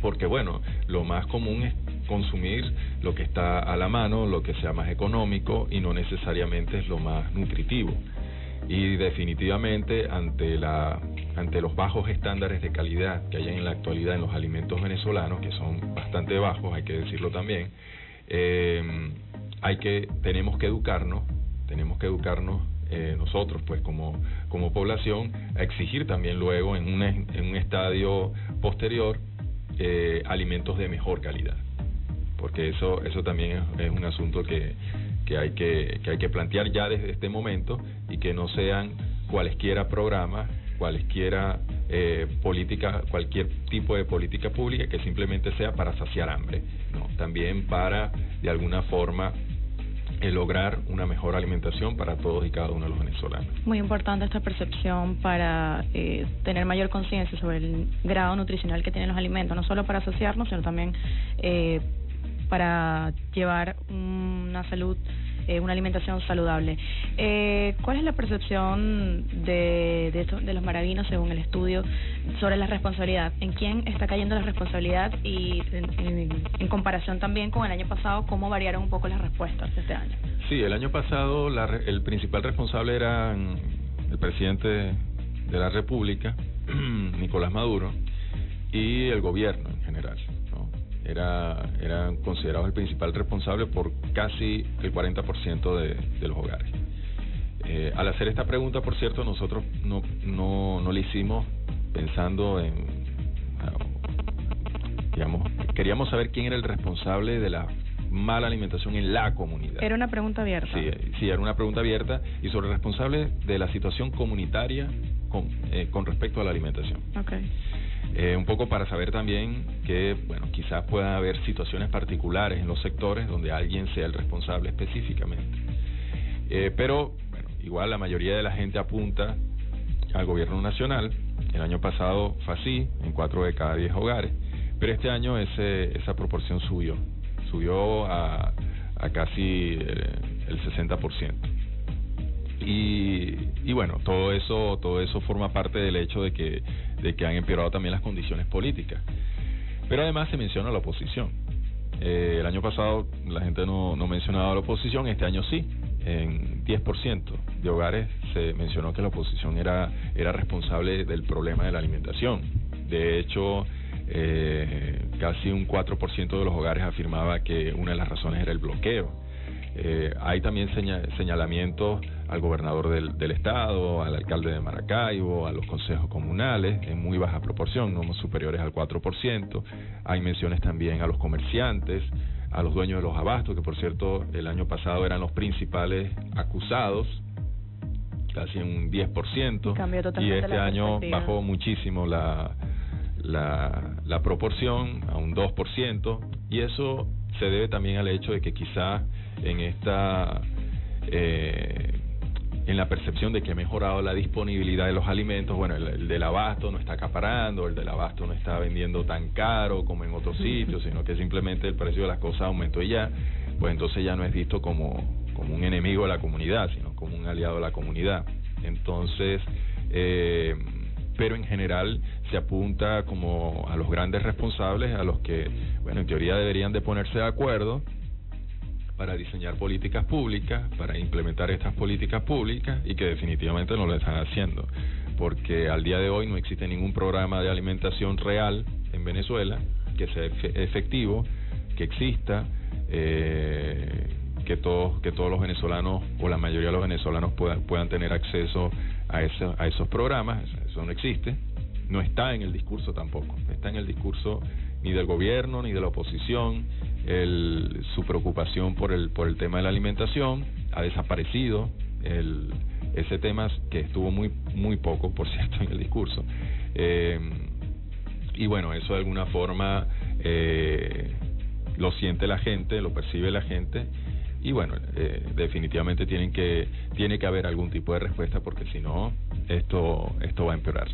porque bueno, lo más común es consumir lo que está a la mano, lo que sea más económico y no necesariamente es lo más nutritivo. Y definitivamente ante la ante los bajos estándares de calidad que hay en la actualidad en los alimentos venezolanos, que son bastante bajos, hay que decirlo también, eh, hay que tenemos que educarnos, tenemos que educarnos eh, nosotros, pues como como población, a exigir también luego en un en un estadio posterior eh, alimentos de mejor calidad, porque eso eso también es, es un asunto que que hay que, que hay que plantear ya desde este momento y que no sean cualesquiera programas, cualesquiera eh, política, cualquier tipo de política pública que simplemente sea para saciar hambre, no, también para de alguna forma eh, lograr una mejor alimentación para todos y cada uno de los venezolanos. Muy importante esta percepción para eh, tener mayor conciencia sobre el grado nutricional que tienen los alimentos, no solo para asociarnos, sino también eh, para llevar una salud, eh, una alimentación saludable. Eh, ¿Cuál es la percepción de, de, los maravinos según el estudio sobre la responsabilidad? ¿En quién está cayendo la responsabilidad y en, comparación también con el año pasado, cómo variaron un poco las respuestas este año? Sí, el año pasado la el principal responsable era el presidente de la República, Nicolás Maduro, y el gobierno en general. Era, era considerado el principal responsable por casi el 40% de, de los hogares. Eh, al hacer esta pregunta, por cierto, nosotros no, no, no la hicimos pensando en, ah, digamos, queríamos saber quién era el responsable de la mala alimentación en la comunidad. Era una pregunta abierta. Sí, sí, era una pregunta abierta y sobre el responsable de la situación comunitaria con, eh, con respecto a la alimentación. Ok. Eh, un poco para saber también que, bueno, quizás pueda haber situaciones particulares en los sectores donde alguien sea el responsable específicamente. Eh, pero, bueno, igual la mayoría de la gente apunta al gobierno nacional. El año pasado fue así, en cuatro de cada diez hogares, pero este año ese, esa proporción subió, subió a, a casi el, el 60%. Y, y bueno, todo eso, todo eso forma parte del hecho de que, de que han empeorado también las condiciones políticas. Pero además se menciona la oposición. Eh, el año pasado la gente no, no mencionaba la oposición, este año sí. En 10% de hogares se mencionó que la oposición era, era responsable del problema de la alimentación. De hecho, eh, casi un 4% de los hogares afirmaba que una de las razones era el bloqueo. Eh, hay también seña, señalamientos al gobernador del, del, estado, al alcalde de Maracaibo, a los consejos comunales, en muy baja proporción, no superiores al 4%. Hay menciones también a los comerciantes, a los dueños de los abastos, que por cierto el año pasado eran los principales acusados, casi un 10%, y este año bajó muchísimo la, la, la proporción a un 2%, y eso se debe también al hecho de que quizá en esta eh, en la percepción de que ha mejorado la disponibilidad de los alimentos, bueno, el, el, del abasto no está acaparando, el del abasto no está vendiendo tan caro como en otros sitios, sino que simplemente el precio de las cosas aumentó y ya, pues entonces ya no es visto como, como un enemigo de la comunidad, sino como un aliado de la comunidad. Entonces, eh, pero en general se apunta como a los grandes responsables, a los que, bueno, en teoría deberían de ponerse de acuerdo para diseñar políticas públicas, para implementar estas políticas públicas y que definitivamente no lo están haciendo, porque al día de hoy no existe ningún programa de alimentación real en Venezuela que sea efectivo, que exista, eh, que todos que todos los venezolanos o la mayoría de los venezolanos puedan puedan tener acceso a eso, a esos programas, eso no existe, no está en el discurso tampoco, está en el discurso ni del gobierno ni de la oposición el, su preocupación por el por el tema de la alimentación ha desaparecido el, ese tema que estuvo muy muy poco por cierto en el discurso. Eh, y bueno eso de alguna forma eh, lo siente la gente lo percibe la gente y bueno eh, definitivamente tienen que tiene que haber algún tipo de respuesta porque si no esto esto va a empeorar.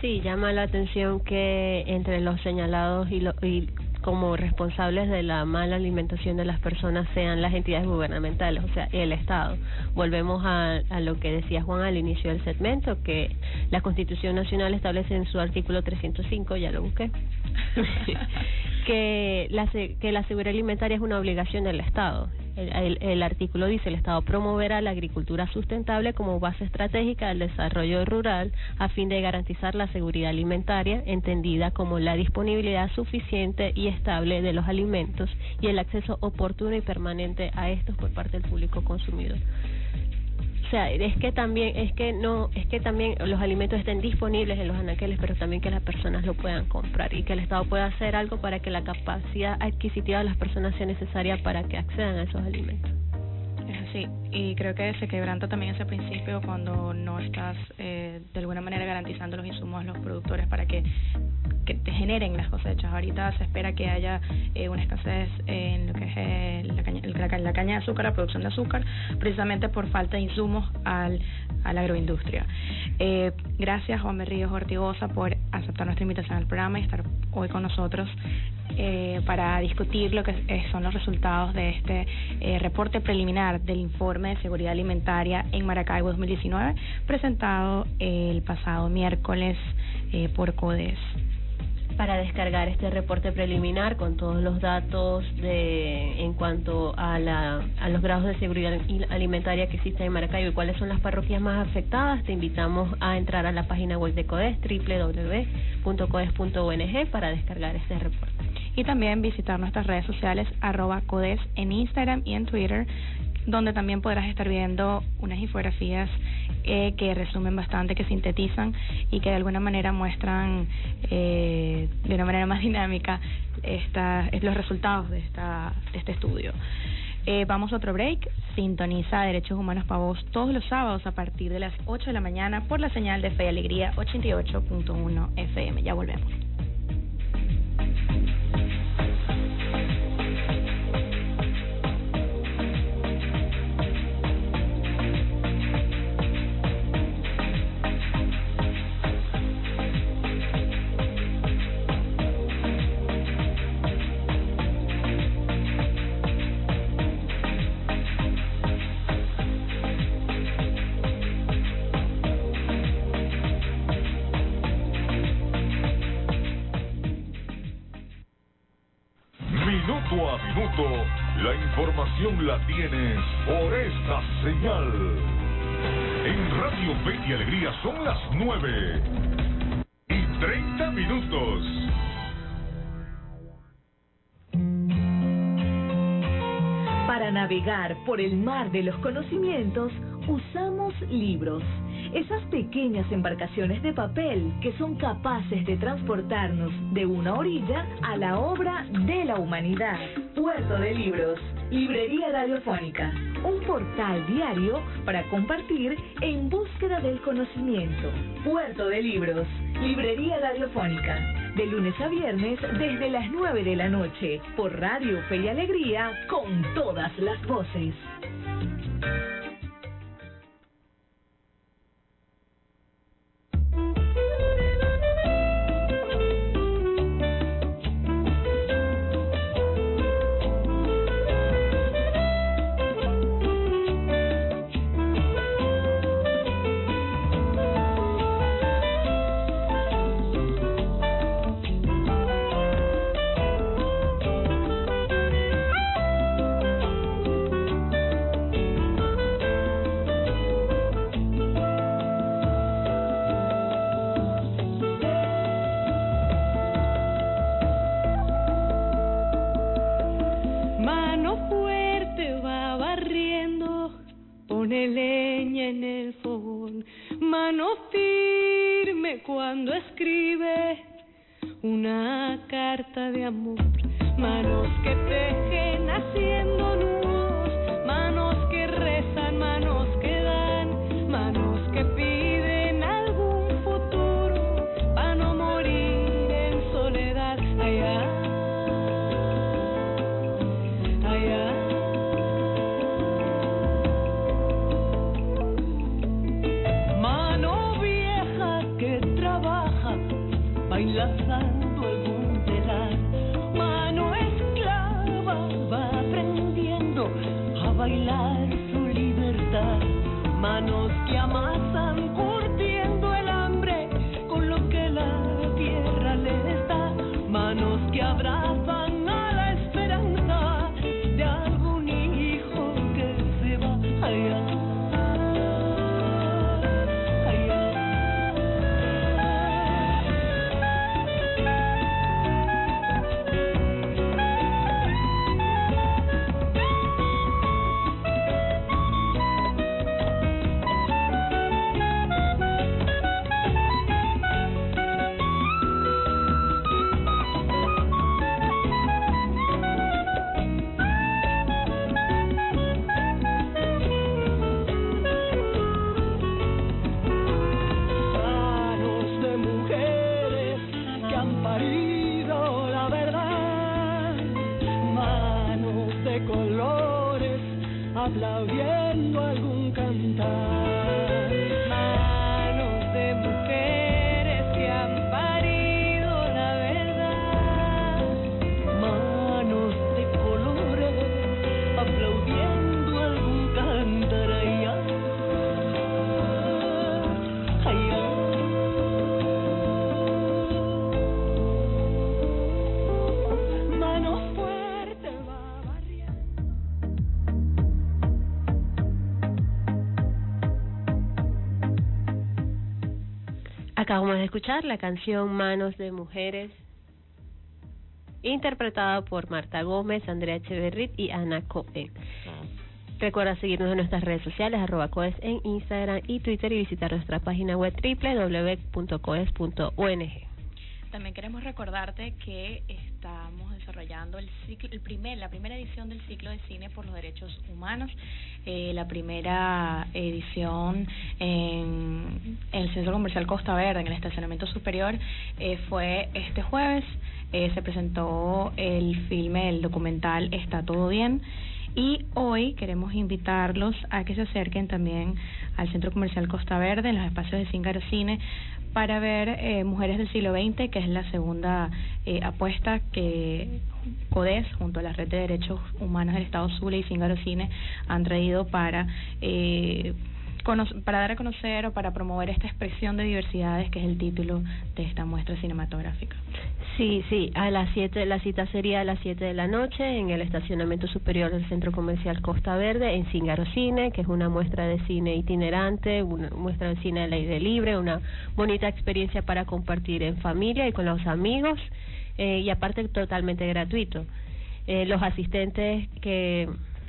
Sí, llama la atención que entre los señalados y, lo, y como responsables de la mala alimentación de las personas sean las entidades gubernamentales, o sea, el Estado. Volvemos a, lo que decía Juan al inicio del segmento, que la Constitución Nacional establece en su artículo 305, ya lo busqué, que la, que la seguridad alimentaria es una obligación del Estado. El, artículo dice el Estado promoverá la agricultura sustentable como base estratégica del desarrollo rural a fin de garantizar la seguridad alimentaria entendida como la disponibilidad suficiente y estable de los alimentos y el acceso oportuno y permanente a estos por parte del público consumidor. O sea, es que también es que no es que también los alimentos estén disponibles en los anaqueles, pero también que las personas lo puedan comprar y que el Estado pueda hacer algo para que la capacidad adquisitiva de las personas sea necesaria para que accedan a esos alimentos. Es así, y creo que se quebranta también ese principio cuando no estás eh, de alguna manera garantizando los insumos a los productores para que que te generen las cosechas. Ahorita se espera que haya eh, una escasez en lo que es el, la, caña, de azúcar, la producción de azúcar, precisamente por falta de insumos al, a la agroindustria. Eh, gracias Juan Berríos Ortigosa por aceptar nuestra invitación al programa y estar hoy con nosotros eh, para discutir lo que son los resultados de este eh, reporte preliminar del informe de seguridad alimentaria en Maracaibo 2019 presentado el pasado miércoles eh, por CODES para descargar este reporte preliminar con todos los datos de en cuanto a, la, a los grados de seguridad alimentaria que existen en Maracaibo y cuáles son las parroquias más afectadas, te invitamos a entrar a la página web de CODES, www.codes.ong, para descargar este reporte. Y también visitar nuestras redes sociales, arroba CODES en Instagram y en Twitter, donde también podrás estar viendo unas infografías eh, que resumen bastante, que sintetizan y que de alguna manera muestran eh, de una manera más dinámica esta, los resultados de, esta, de este estudio. Eh, vamos a otro break. Sintoniza Derechos Humanos para vos todos los sábados a partir de las 8 de la mañana por la señal de Fe y Alegría 88.1 FM. Ya volvemos. Por el mar de los conocimientos, usamos libros. Esas pequeñas embarcaciones de papel que son capaces de transportarnos de una orilla a la obra de la humanidad. Puerto de Libros, Librería Radiofónica, un portal diario para compartir en búsqueda del conocimiento. Puerto de Libros, Librería Radiofónica, de lunes a viernes desde las 9 de la noche, por Radio Fe y Alegría, con todas las voces. Una carta de amor. Manos que tejen haciendo nudos, Acabamos de escuchar la canción Manos de Mujeres, interpretada por Marta Gómez, Andrea Echeverrit y Ana Cohen. Recuerda seguirnos en nuestras redes sociales, arroba coes en Instagram y Twitter y visitar nuestra página web www.coes.ong. También queremos recordarte que estamos desarrollando el ciclo, el primer, la primera edición del ciclo de cine por los derechos humanos. Eh, la primera edición en, el Centro Comercial Costa Verde, en el estacionamiento superior, eh, fue este jueves. Eh, se presentó el filme, el documental Está todo bien. Y hoy queremos invitarlos a que se acerquen también al Centro Comercial Costa Verde, en los espacios de Cíngaro Cine, para ver eh, Mujeres del siglo XX, que es la segunda eh, apuesta que CODES, junto a la Red de Derechos Humanos del Estado Zulia y Cine, han traído para eh, para dar a conocer o para promover esta expresión de diversidades que es el título de esta muestra cinematográfica. Sí, sí, a las siete, la cita sería a las 7 de la noche en el estacionamiento superior del Centro Comercial Costa Verde en Cíngaro Cine, que es una muestra de cine itinerante, una muestra de cine al aire libre, una bonita experiencia para compartir en familia y con los amigos eh, y aparte totalmente gratuito. Eh, los asistentes que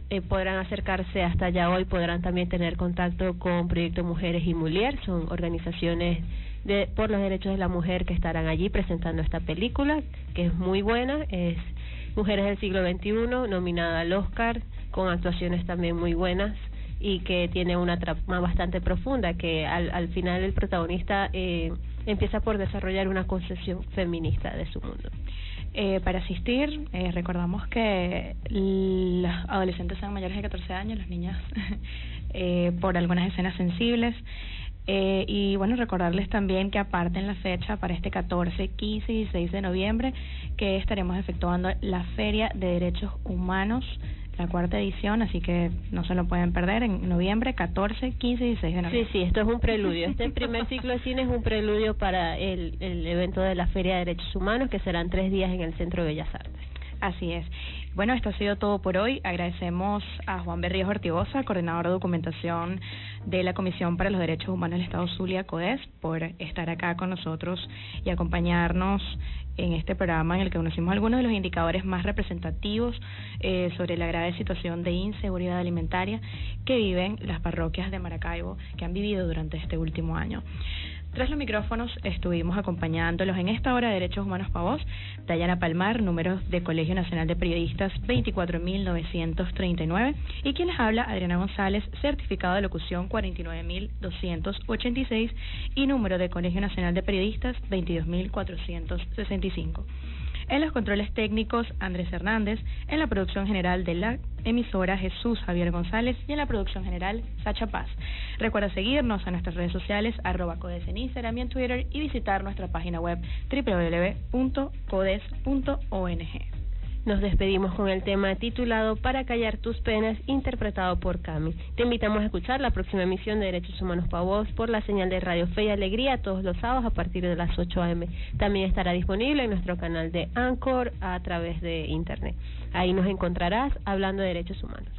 eh, podrán acercarse hasta allá hoy, podrán también tener contacto con Proyecto Mujeres y Mulier, son organizaciones de, por los derechos de la mujer que estarán allí presentando esta película, que es muy buena, es Mujeres del siglo XXI, nominada al Oscar, con actuaciones también muy buenas y que tiene una trama bastante profunda, que al, al final el protagonista eh, empieza por desarrollar una concepción feminista de su mundo. Eh, para asistir, eh, recordamos que los adolescentes sean mayores de 14 años, las niñas eh, por algunas escenas sensibles. Eh, y bueno, recordarles también que aparten la fecha para este 14, 15 y 16 de noviembre, que estaremos efectuando la Feria de Derechos Humanos la cuarta edición, así que no se lo pueden perder en noviembre 14, 15 y 16 de noviembre. Sí, sí, esto es un preludio. Este primer ciclo de cine es un preludio para el, el evento de la Feria de Derechos Humanos, que serán tres días en el Centro de Bellas Artes. Así es. Bueno, esto ha sido todo por hoy. Agradecemos a Juan Berríos Ortigosa, coordinador de documentación de la Comisión para los Derechos Humanos del Estado Zulia, CODES, por estar acá con nosotros y acompañarnos en este programa en el que conocimos algunos de los indicadores más representativos eh, sobre la grave situación de inseguridad alimentaria que viven las parroquias de Maracaibo, que han vivido durante este último año. Tras los micrófonos estuvimos acompañándolos en esta hora de Derechos Humanos para Vos, Dayana Palmar, número de Colegio Nacional de Periodistas 24.939, y quien les habla, Adriana González, certificado de locución 49.286 y número de Colegio Nacional de Periodistas 22.465. En los controles técnicos, Andrés Hernández. En la producción general de la emisora, Jesús Javier González. Y en la producción general, Sacha Paz. Recuerda seguirnos en nuestras redes sociales, arroba codes en Instagram y en Twitter. Y visitar nuestra página web www.codes.ong. Nos despedimos con el tema titulado Para callar tus penas, interpretado por Cami. Te invitamos a escuchar la próxima emisión de Derechos Humanos para Vos por la señal de Radio Fe y Alegría todos los sábados a partir de las 8 a.m. También estará disponible en nuestro canal de Anchor a través de Internet. Ahí nos encontrarás hablando de derechos humanos.